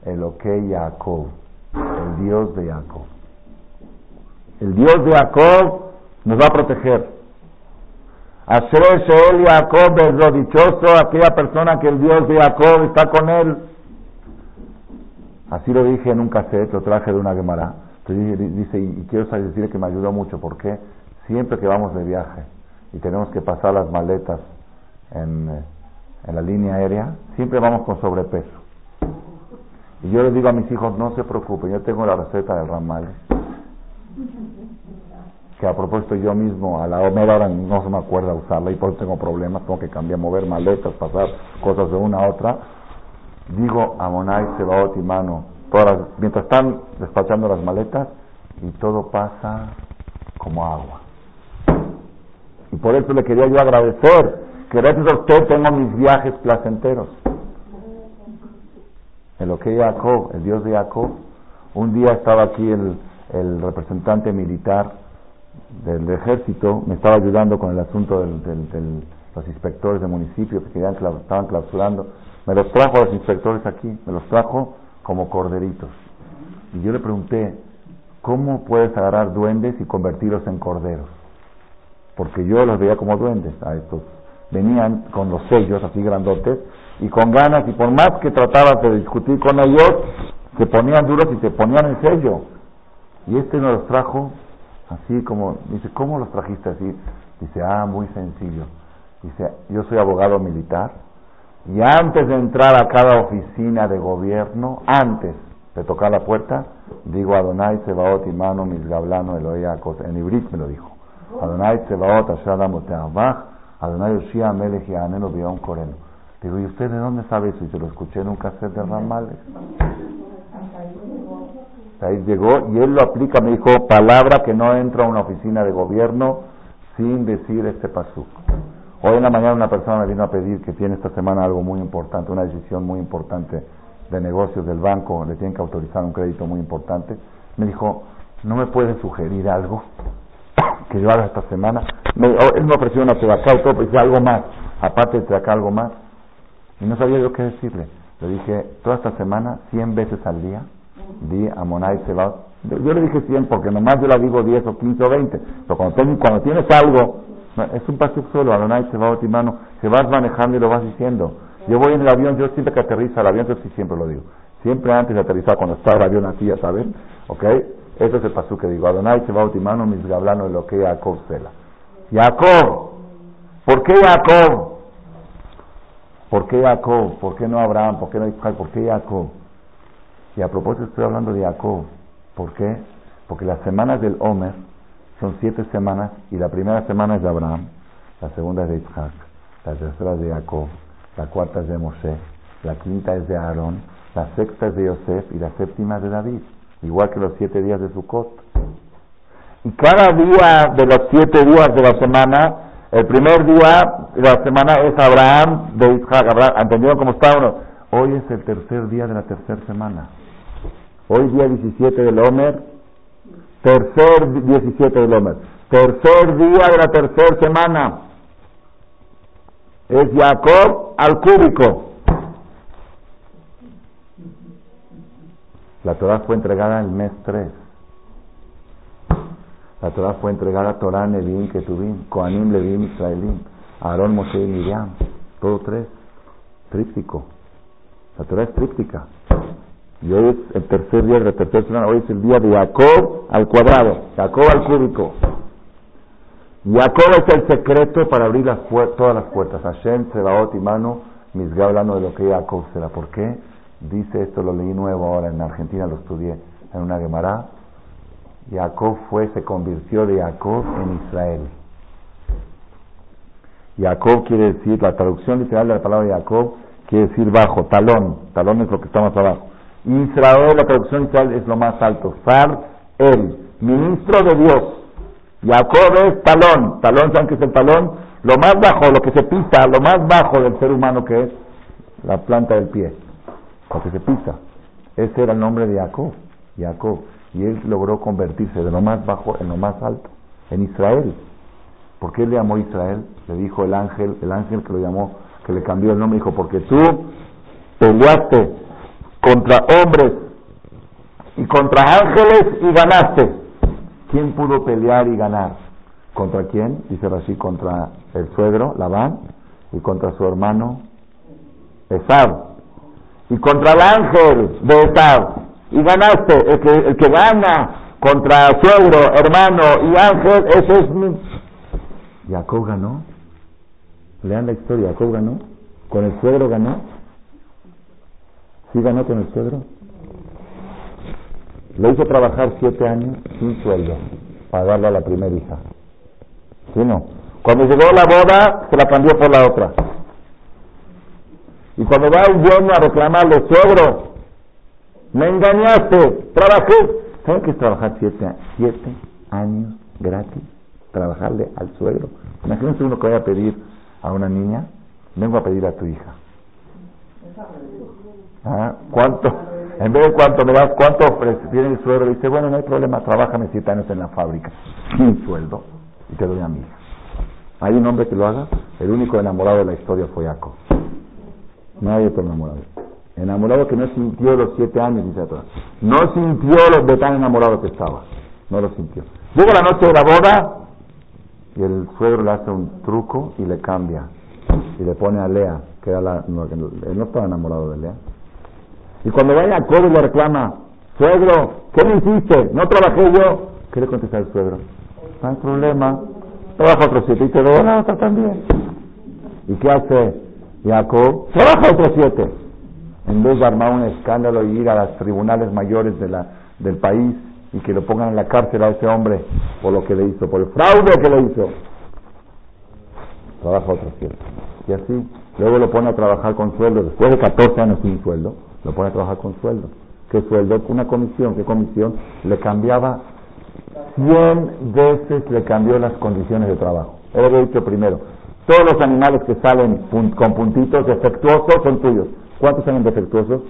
el OK Jacob, el Dios de Jacob. El Dios de Jacob nos va a proteger. Asher Sheel Jacob es dichoso aquella persona que el Dios de Jacob está con él. Así lo dije en un cassette, lo traje de una Gemara. Dice, y quiero decirle que me ayudó mucho, porque siempre que vamos de viaje y tenemos que pasar las maletas en, eh, la línea aérea, siempre vamos con sobrepeso. Y yo les digo a mis hijos, no se preocupen, yo tengo la receta del ramal. Que a propósito yo mismo, a la mera hora no se me acuerda usarla y por eso tengo problemas, tengo que cambiar, mover maletas, pasar cosas de una a otra. Digo a Monay, Sebaot y Mano, todas mientras están despachando las maletas y todo pasa como agua. Y por eso le quería yo agradecer que gracias a usted tengo mis viajes placenteros. El OK Jacob, el Dios de Jacob, un día estaba aquí el, el representante militar del ejército, me estaba ayudando con el asunto de los inspectores de municipio que querían, estaban clausurando. Me los trajo a los inspectores aquí, me los trajo como corderitos. Y yo le pregunté, ¿cómo puedes agarrar duendes y convertirlos en corderos? Porque yo los veía como duendes a estos. Venían con los sellos así grandotes y con ganas y por más que tratabas de discutir con ellos, se ponían duros y te ponían el sello. Y este nos los trajo así como, dice, ¿cómo los trajiste así? Dice, ah, muy sencillo. Dice, yo soy abogado militar y antes de entrar a cada oficina de gobierno, antes de tocar la puerta, digo Adonai Sebaot Imano Misgablano Eloea en ibrit me lo dijo. Adonai Sebaot Adonai Yoshia Melech Bion Koreno. Digo, ¿y usted de dónde sabe eso? Y se lo escuché en un cassette de Ramales. Ahí llegó y él lo aplica, me dijo, palabra que no entra a una oficina de gobierno sin decir este pasuk. Hoy en la mañana una persona me vino a pedir que tiene esta semana algo muy importante, una decisión muy importante de negocios del banco, le tienen que autorizar un crédito muy importante. Me dijo, ¿no me puede sugerir algo que yo haga esta semana? Oh, él me ofreció una tebacá y todo, pero dice algo más, aparte de acá algo más. Y no sabía yo qué decirle. Le dije, toda esta semana, 100 veces al día, di a Monay Yo le dije 100 porque nomás yo la digo 10 o 15 o 20. Pero cuando, cuando tienes algo, es un paso solo, Adonai Sebaot mano, que vas manejando y lo vas diciendo. Yo voy en el avión, yo siempre que aterriza el avión, yo sí siempre lo digo. Siempre antes de aterrizar, cuando está el avión así, ya saben, ¿ok? Ese es el paso que digo. Adonai Sebaot mano, mis gablano, lo que Jacob Sela. Jacob, ¿por qué Jacob? ¿Por qué Jacob? ¿Por qué no Abraham? ¿Por qué no Isaac? ¿Por qué Jacob? Y a propósito estoy hablando de Jacob. ¿Por qué? Porque las semanas del Homer son siete semanas y la primera semana es de Abraham, la segunda es de Isaac, la tercera es de Jacob, la cuarta es de Moshe, la quinta es de Aarón, la sexta es de Yosef y la séptima es de David, igual que los siete días de Sukkot. Y cada día de los siete días de la semana el primer día de la semana es Abraham de Isaac. ¿Entendieron cómo está uno? Hoy es el tercer día de la tercera semana. Hoy día 17 del Homer. Tercer 17 del Homer. Tercer día de la tercera semana. Es Jacob al cúbico. La Torah fue entregada en el mes 3. La Torah fue entregada a Torah, Nevim, Ketubim, Koanim, Levim, Israelim, Aarón, Moshe y Miriam. Todo tres. Tríptico. La Torah es tríptica. Y hoy es el tercer día de la semana. Hoy es el día de Jacob al cuadrado, Jacob al cúbico. Jacob es el secreto para abrir las todas las puertas. Hashem, Sebaot y Mano, Misgá hablando de lo que Jacob será. ¿Por qué? Dice esto, lo leí nuevo ahora en Argentina, lo estudié en una Gemara Jacob fue, se convirtió de Jacob en Israel. Jacob quiere decir, la traducción literal de la palabra Jacob quiere decir bajo, talón, talón es lo que está más abajo. Israel, la traducción es lo más alto, Far, el ministro de Dios. Jacob es talón, talón, ¿saben qué es el talón? Lo más bajo, lo que se pisa, lo más bajo del ser humano que es la planta del pie, lo que se pisa. Ese era el nombre de Jacob, Jacob. Y él logró convertirse de lo más bajo en lo más alto, en Israel. ¿Por qué le llamó Israel? Le dijo el ángel, el ángel que lo llamó, que le cambió el nombre, dijo, porque tú peleaste contra hombres y contra ángeles y ganaste. ¿Quién pudo pelear y ganar? ¿Contra quién? Dice así, contra el suegro, Labán, y contra su hermano, Esab. Y contra el ángel de Esab. Y ganaste. El que, el que gana contra suegro, hermano y ángel, ese es mi... Jacob ganó. Lean la historia, Jacob ganó. Con el suegro ganó. ¿Sí ganó con el suegro? Lo hizo trabajar siete años sin sueldo para darle a la primera hija. ¿Sí no? Cuando llegó la boda, se la cambió por la otra. Y cuando va el dueño a reclamarle, suegro, me engañaste, trabajé. ¿Saben qué es trabajar siete, siete años gratis? Trabajarle al suegro. Imagínense uno que vaya a pedir a una niña, vengo a pedir a tu hija. ¿Ah? ¿Cuánto? En vez de cuánto me das, cuánto viene el suegro, dice, bueno, no hay problema, trabájame siete años en la fábrica, sin sueldo, y te doy a mi hija. ¿Hay un hombre que lo haga? El único enamorado de la historia fue Jacob. No hay otro enamorado. Enamorado que no sintió los siete años, dice atrás. No sintió lo de tan enamorado que estaba. No lo sintió. Llega la noche de la boda y el suegro le hace un truco y le cambia. Y le pone a Lea, que era la, él no estaba enamorado de Lea. Y cuando vaya a y le reclama, suegro, ¿qué me hiciste? ¿No trabajé yo? ¿Qué le contesta el suegro? No hay problema, trabaja otro siete. Y te doy la otra también. ¿Y qué hace Jacob? Trabaja otro siete. En vez de armar un escándalo y ir a los tribunales mayores de la, del país y que lo pongan en la cárcel a ese hombre por lo que le hizo, por el fraude que le hizo. Trabaja otro siete. Y así, luego lo pone a trabajar con sueldo, después de 14 años sin sueldo lo pone a trabajar con sueldo. ¿Qué sueldo? Una comisión. ¿Qué comisión? Le cambiaba 100 veces, le cambió las condiciones de trabajo. Él había dicho primero, todos los animales que salen con puntitos defectuosos son tuyos. ¿Cuántos salen defectuosos?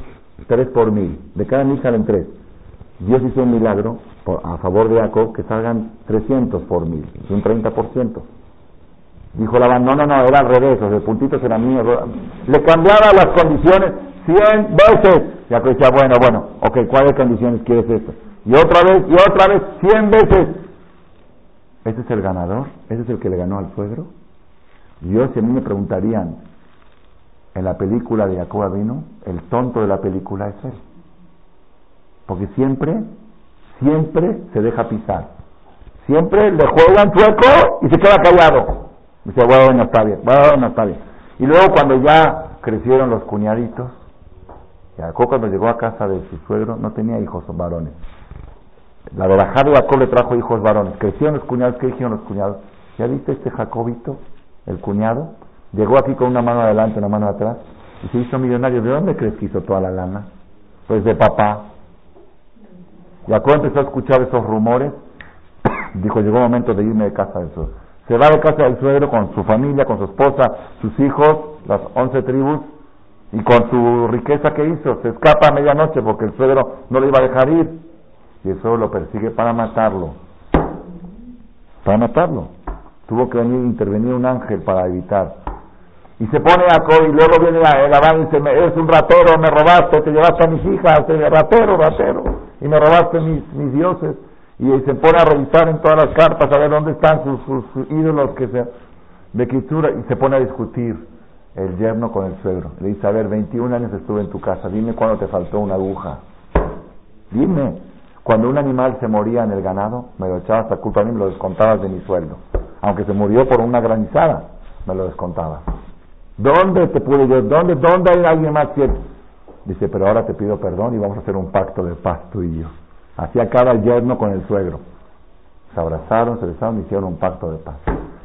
Tres por mil. De cada mil salen tres. Dios hizo un milagro a favor de Jacob que salgan 300 por mil, un 30%. Dijo Labán, no, no, no, era al revés, los puntitos eran míos. Le cambiaba las condiciones cien veces. Jacob decía, bueno, bueno, ok, ¿cuáles condiciones quieres esto? Y otra vez, y otra vez, cien veces. ¿Ese es el ganador? ¿Ese es el que le ganó al suegro? Yo, si a mí me preguntarían, en la película de Jacob vino, el tonto de la película es él. Porque siempre, siempre se deja pisar. Siempre le juegan chueco y se queda callado. Dice, bueno, está bien, bueno, está bien. Y luego cuando ya crecieron los cuñaditos, Jacob cuando llegó a casa de su suegro no tenía hijos varones. La de Jacob le trajo hijos varones. Crecieron los cuñados. ¿Qué dijeron los cuñados? ¿Ya viste este Jacobito, el cuñado? Llegó aquí con una mano adelante, una mano atrás y se hizo millonario. ¿De dónde crees que hizo toda la lana? Pues de papá. Jacob empezó a escuchar esos rumores. Dijo, llegó el momento de irme de casa del suegro. Se va de casa del suegro con su familia, con su esposa, sus hijos, las once tribus, y con su riqueza que hizo, se escapa a medianoche porque el suegro no le iba a dejar ir. Y el suegro lo persigue para matarlo. Para matarlo. Tuvo que venir intervenir un ángel para evitar. Y se pone a y luego viene el Abán y dice, eres un ratero, me robaste, te llevaste a mis hijas, ratero, ratero, y me robaste mis, mis dioses. Y se pone a revisar en todas las cartas a ver dónde están sus, sus, ídolos que se, de escritura y se pone a discutir el yerno con el suegro. Le dice, a ver, 21 años estuve en tu casa, dime cuándo te faltó una aguja. Dime, cuando un animal se moría en el ganado, me lo echabas a culpa a mí, me lo descontabas de mi sueldo. Aunque se murió por una granizada, me lo descontabas. ¿Dónde te pude yo? ¿Dónde, dónde hay alguien más cierto? Dice, pero ahora te pido perdón y vamos a hacer un pacto de paz tú y yo. Así acaba el yerno con el suegro. Se abrazaron, se besaron y hicieron un pacto de paz.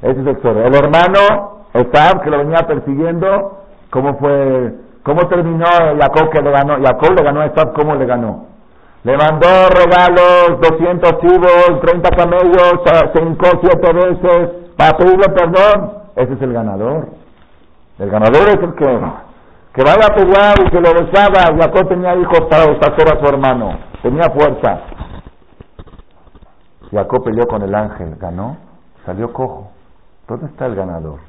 Ese es el tesoro. El hermano, Esab, que lo venía persiguiendo, ¿cómo fue? ¿Cómo terminó Jacob que le ganó? Jacob le ganó a Esab, ¿cómo le ganó? Le mandó regalos, 200 chivos, 30 camellos, 5, 7 veces, para pedirle perdón. Ese es el ganador. El ganador es el que, que vaya a pelear y que lo besaba. Jacob tenía hijos para deshacer a su hermano. Tenía fuerza. Jacob peleó con el ángel, ganó, salió cojo. ¿Dónde está el ganador?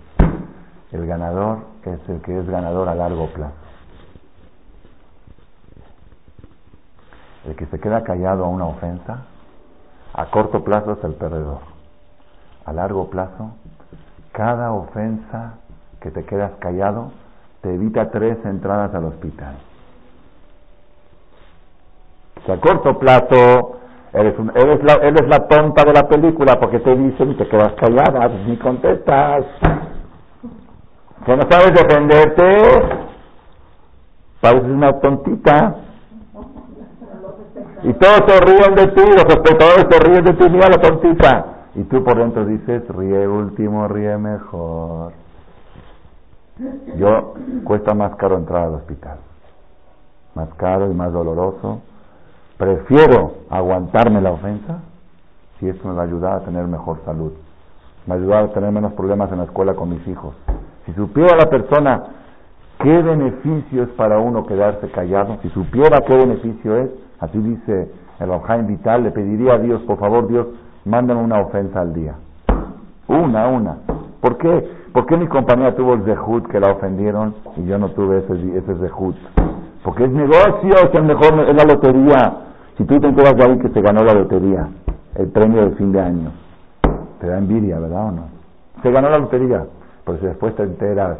El ganador es el que es ganador a largo plazo. El que se queda callado a una ofensa, a corto plazo es el perdedor. A largo plazo, cada ofensa que te quedas callado te evita tres entradas al hospital. Si a corto plazo eres, la, eres la tonta de la película porque te dicen y te quedas callada, ni contestas. Que no sabes defenderte, pareces una tontita. Y todos se ríen de ti, los espectadores se ríen de ti, mira la tontita. Y tú por dentro dices, ríe último, ríe mejor. Yo, cuesta más caro entrar al hospital. Más caro y más doloroso Prefiero aguantarme la ofensa si esto me va a ayudar a tener mejor salud, me ayudar a tener menos problemas en la escuela con mis hijos. Si supiera la persona qué beneficio es para uno quedarse callado, si supiera qué beneficio es, así dice el Rabjaim Vital, le pediría a Dios, por favor Dios, mándame una ofensa al día. Una, una. ¿Por qué? ¿Por qué mi compañera tuvo el zehut que la ofendieron y yo no tuve ese, ese zehut? Porque es negocio, es mejor, es la lotería. Si tú te enteras de alguien que se ganó la lotería, el premio de fin de año, te da envidia, ¿verdad o no? Se ganó la lotería, pero si después te enteras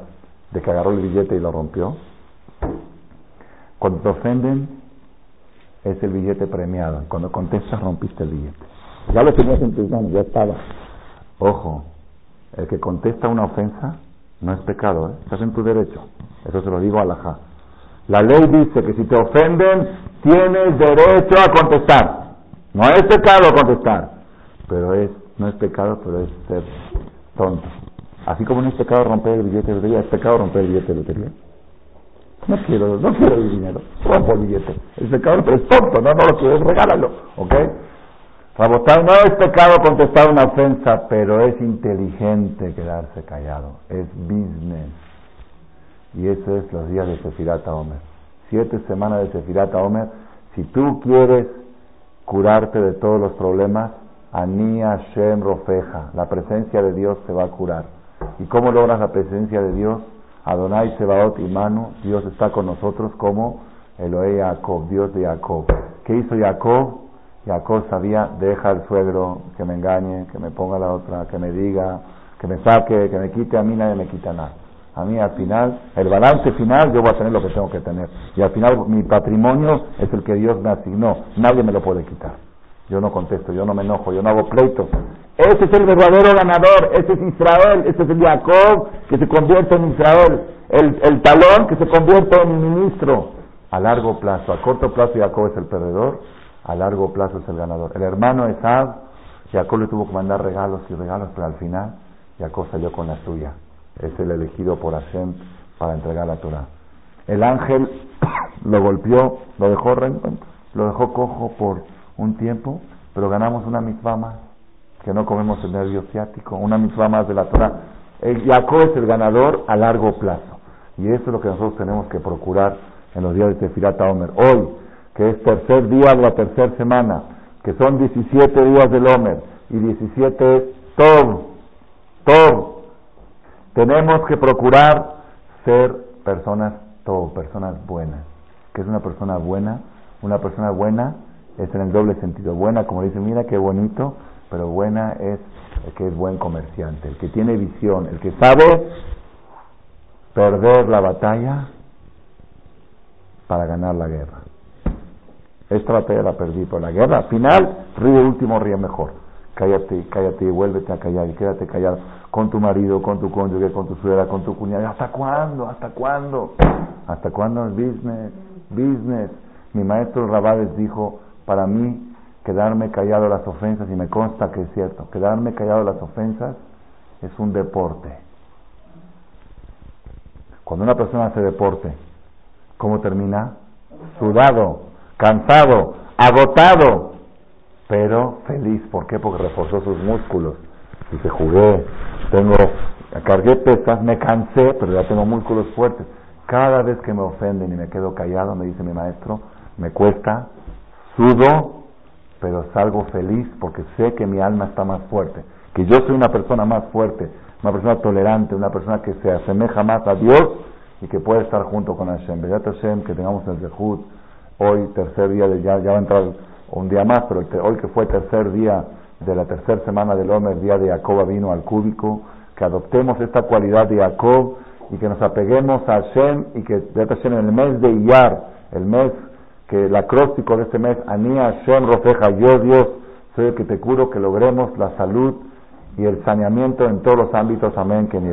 de que agarró el billete y lo rompió, cuando te ofenden, es el billete premiado. Cuando contestas, rompiste el billete. Ya lo tenías en tus manos, ya estaba. Ojo, el que contesta una ofensa no es pecado, ¿eh? estás en tu derecho. Eso se lo digo a la ja. La ley dice que si te ofenden, tienes derecho a contestar. No es pecado contestar, pero es, no es pecado, pero es ser tonto. Así como no es pecado romper el billete de lotería, es pecado romper el billete de lotería. No quiero, no quiero el dinero, rompo el billete. Es pecado, pero es tonto, no, no lo quieres, regálalo, ¿ok? no es pecado contestar una ofensa, pero es inteligente quedarse callado. Es business. Y eso es los días de Sefirata Omer. Siete semanas de Sefirata Omer. Si tú quieres curarte de todos los problemas, Ani Hashem Rofeja. La presencia de Dios te va a curar. ¿Y cómo logras la presencia de Dios? Adonai Sebaot y Manu, Dios está con nosotros como Elohe Jacob, Dios de Jacob. ¿Qué hizo Jacob? Jacob sabía, deja al suegro que me engañe, que me ponga la otra, que me diga, que me saque, que me quite, a mí nadie me quita nada. A mí al final, el balance final, yo voy a tener lo que tengo que tener. Y al final mi patrimonio es el que Dios me asignó. Nadie me lo puede quitar. Yo no contesto, yo no me enojo, yo no hago pleito. Ese es el verdadero ganador, ese es Israel, ese es el Jacob que se convierte en Israel, el, el talón que se convierte en ministro. A largo plazo, a corto plazo Jacob es el perdedor, a largo plazo es el ganador. El hermano Esab, Jacob le tuvo que mandar regalos y regalos, pero al final Jacob salió con la suya es el elegido por Hashem para entregar la Torah. El ángel lo golpeó, lo dejó lo dejó cojo por un tiempo, pero ganamos una mitzvah más, que no comemos el nervio ciático, una mitzvah más de la Torah. El Jacob es el ganador a largo plazo. Y eso es lo que nosotros tenemos que procurar en los días de Tefilat Omer. Hoy, que es tercer día de la tercera semana, que son 17 días del Omer, y 17 es todo, todo, tenemos que procurar ser personas, todo, personas buenas. ¿Qué es una persona buena? Una persona buena es en el doble sentido. Buena, como dice, mira qué bonito, pero buena es el que es buen comerciante, el que tiene visión, el que sabe perder la batalla para ganar la guerra. Esta batalla la perdí, por la guerra final, ríe último, ríe mejor cállate, cállate, vuélvete a callar y quédate callado con tu marido, con tu cónyuge, con tu suegra, con tu cuñada. ¿Hasta cuándo? ¿Hasta cuándo? ¿Hasta cuándo es business? Business. Mi maestro Rabades dijo, para mí, quedarme callado las ofensas, y me consta que es cierto, quedarme callado las ofensas es un deporte. Cuando una persona hace deporte, ¿cómo termina? Sudado, cansado, agotado, pero feliz. ¿Por qué? Porque reforzó sus músculos. Se jugué, tengo, cargué pesas, me cansé, pero ya tengo músculos fuertes. Cada vez que me ofenden y me quedo callado, me dice mi maestro, me cuesta, sudo, pero salgo feliz porque sé que mi alma está más fuerte, que yo soy una persona más fuerte, una persona tolerante, una persona que se asemeja más a Dios y que puede estar junto con Hashem. Hashem, que tengamos el Zehut, hoy tercer día, de, ya, ya va a entrar un día más, pero hoy que fue tercer día de la tercera semana del Homer, día de Jacob vino al cúbico, que adoptemos esta cualidad de Jacob y que nos apeguemos a Hashem y que Hashem en el mes de Iyar, el mes que el acróstico de este mes, Ani Hashem Rofeja, yo Dios soy el que te curo, que logremos la salud y el saneamiento en todos los ámbitos. Amén, que ni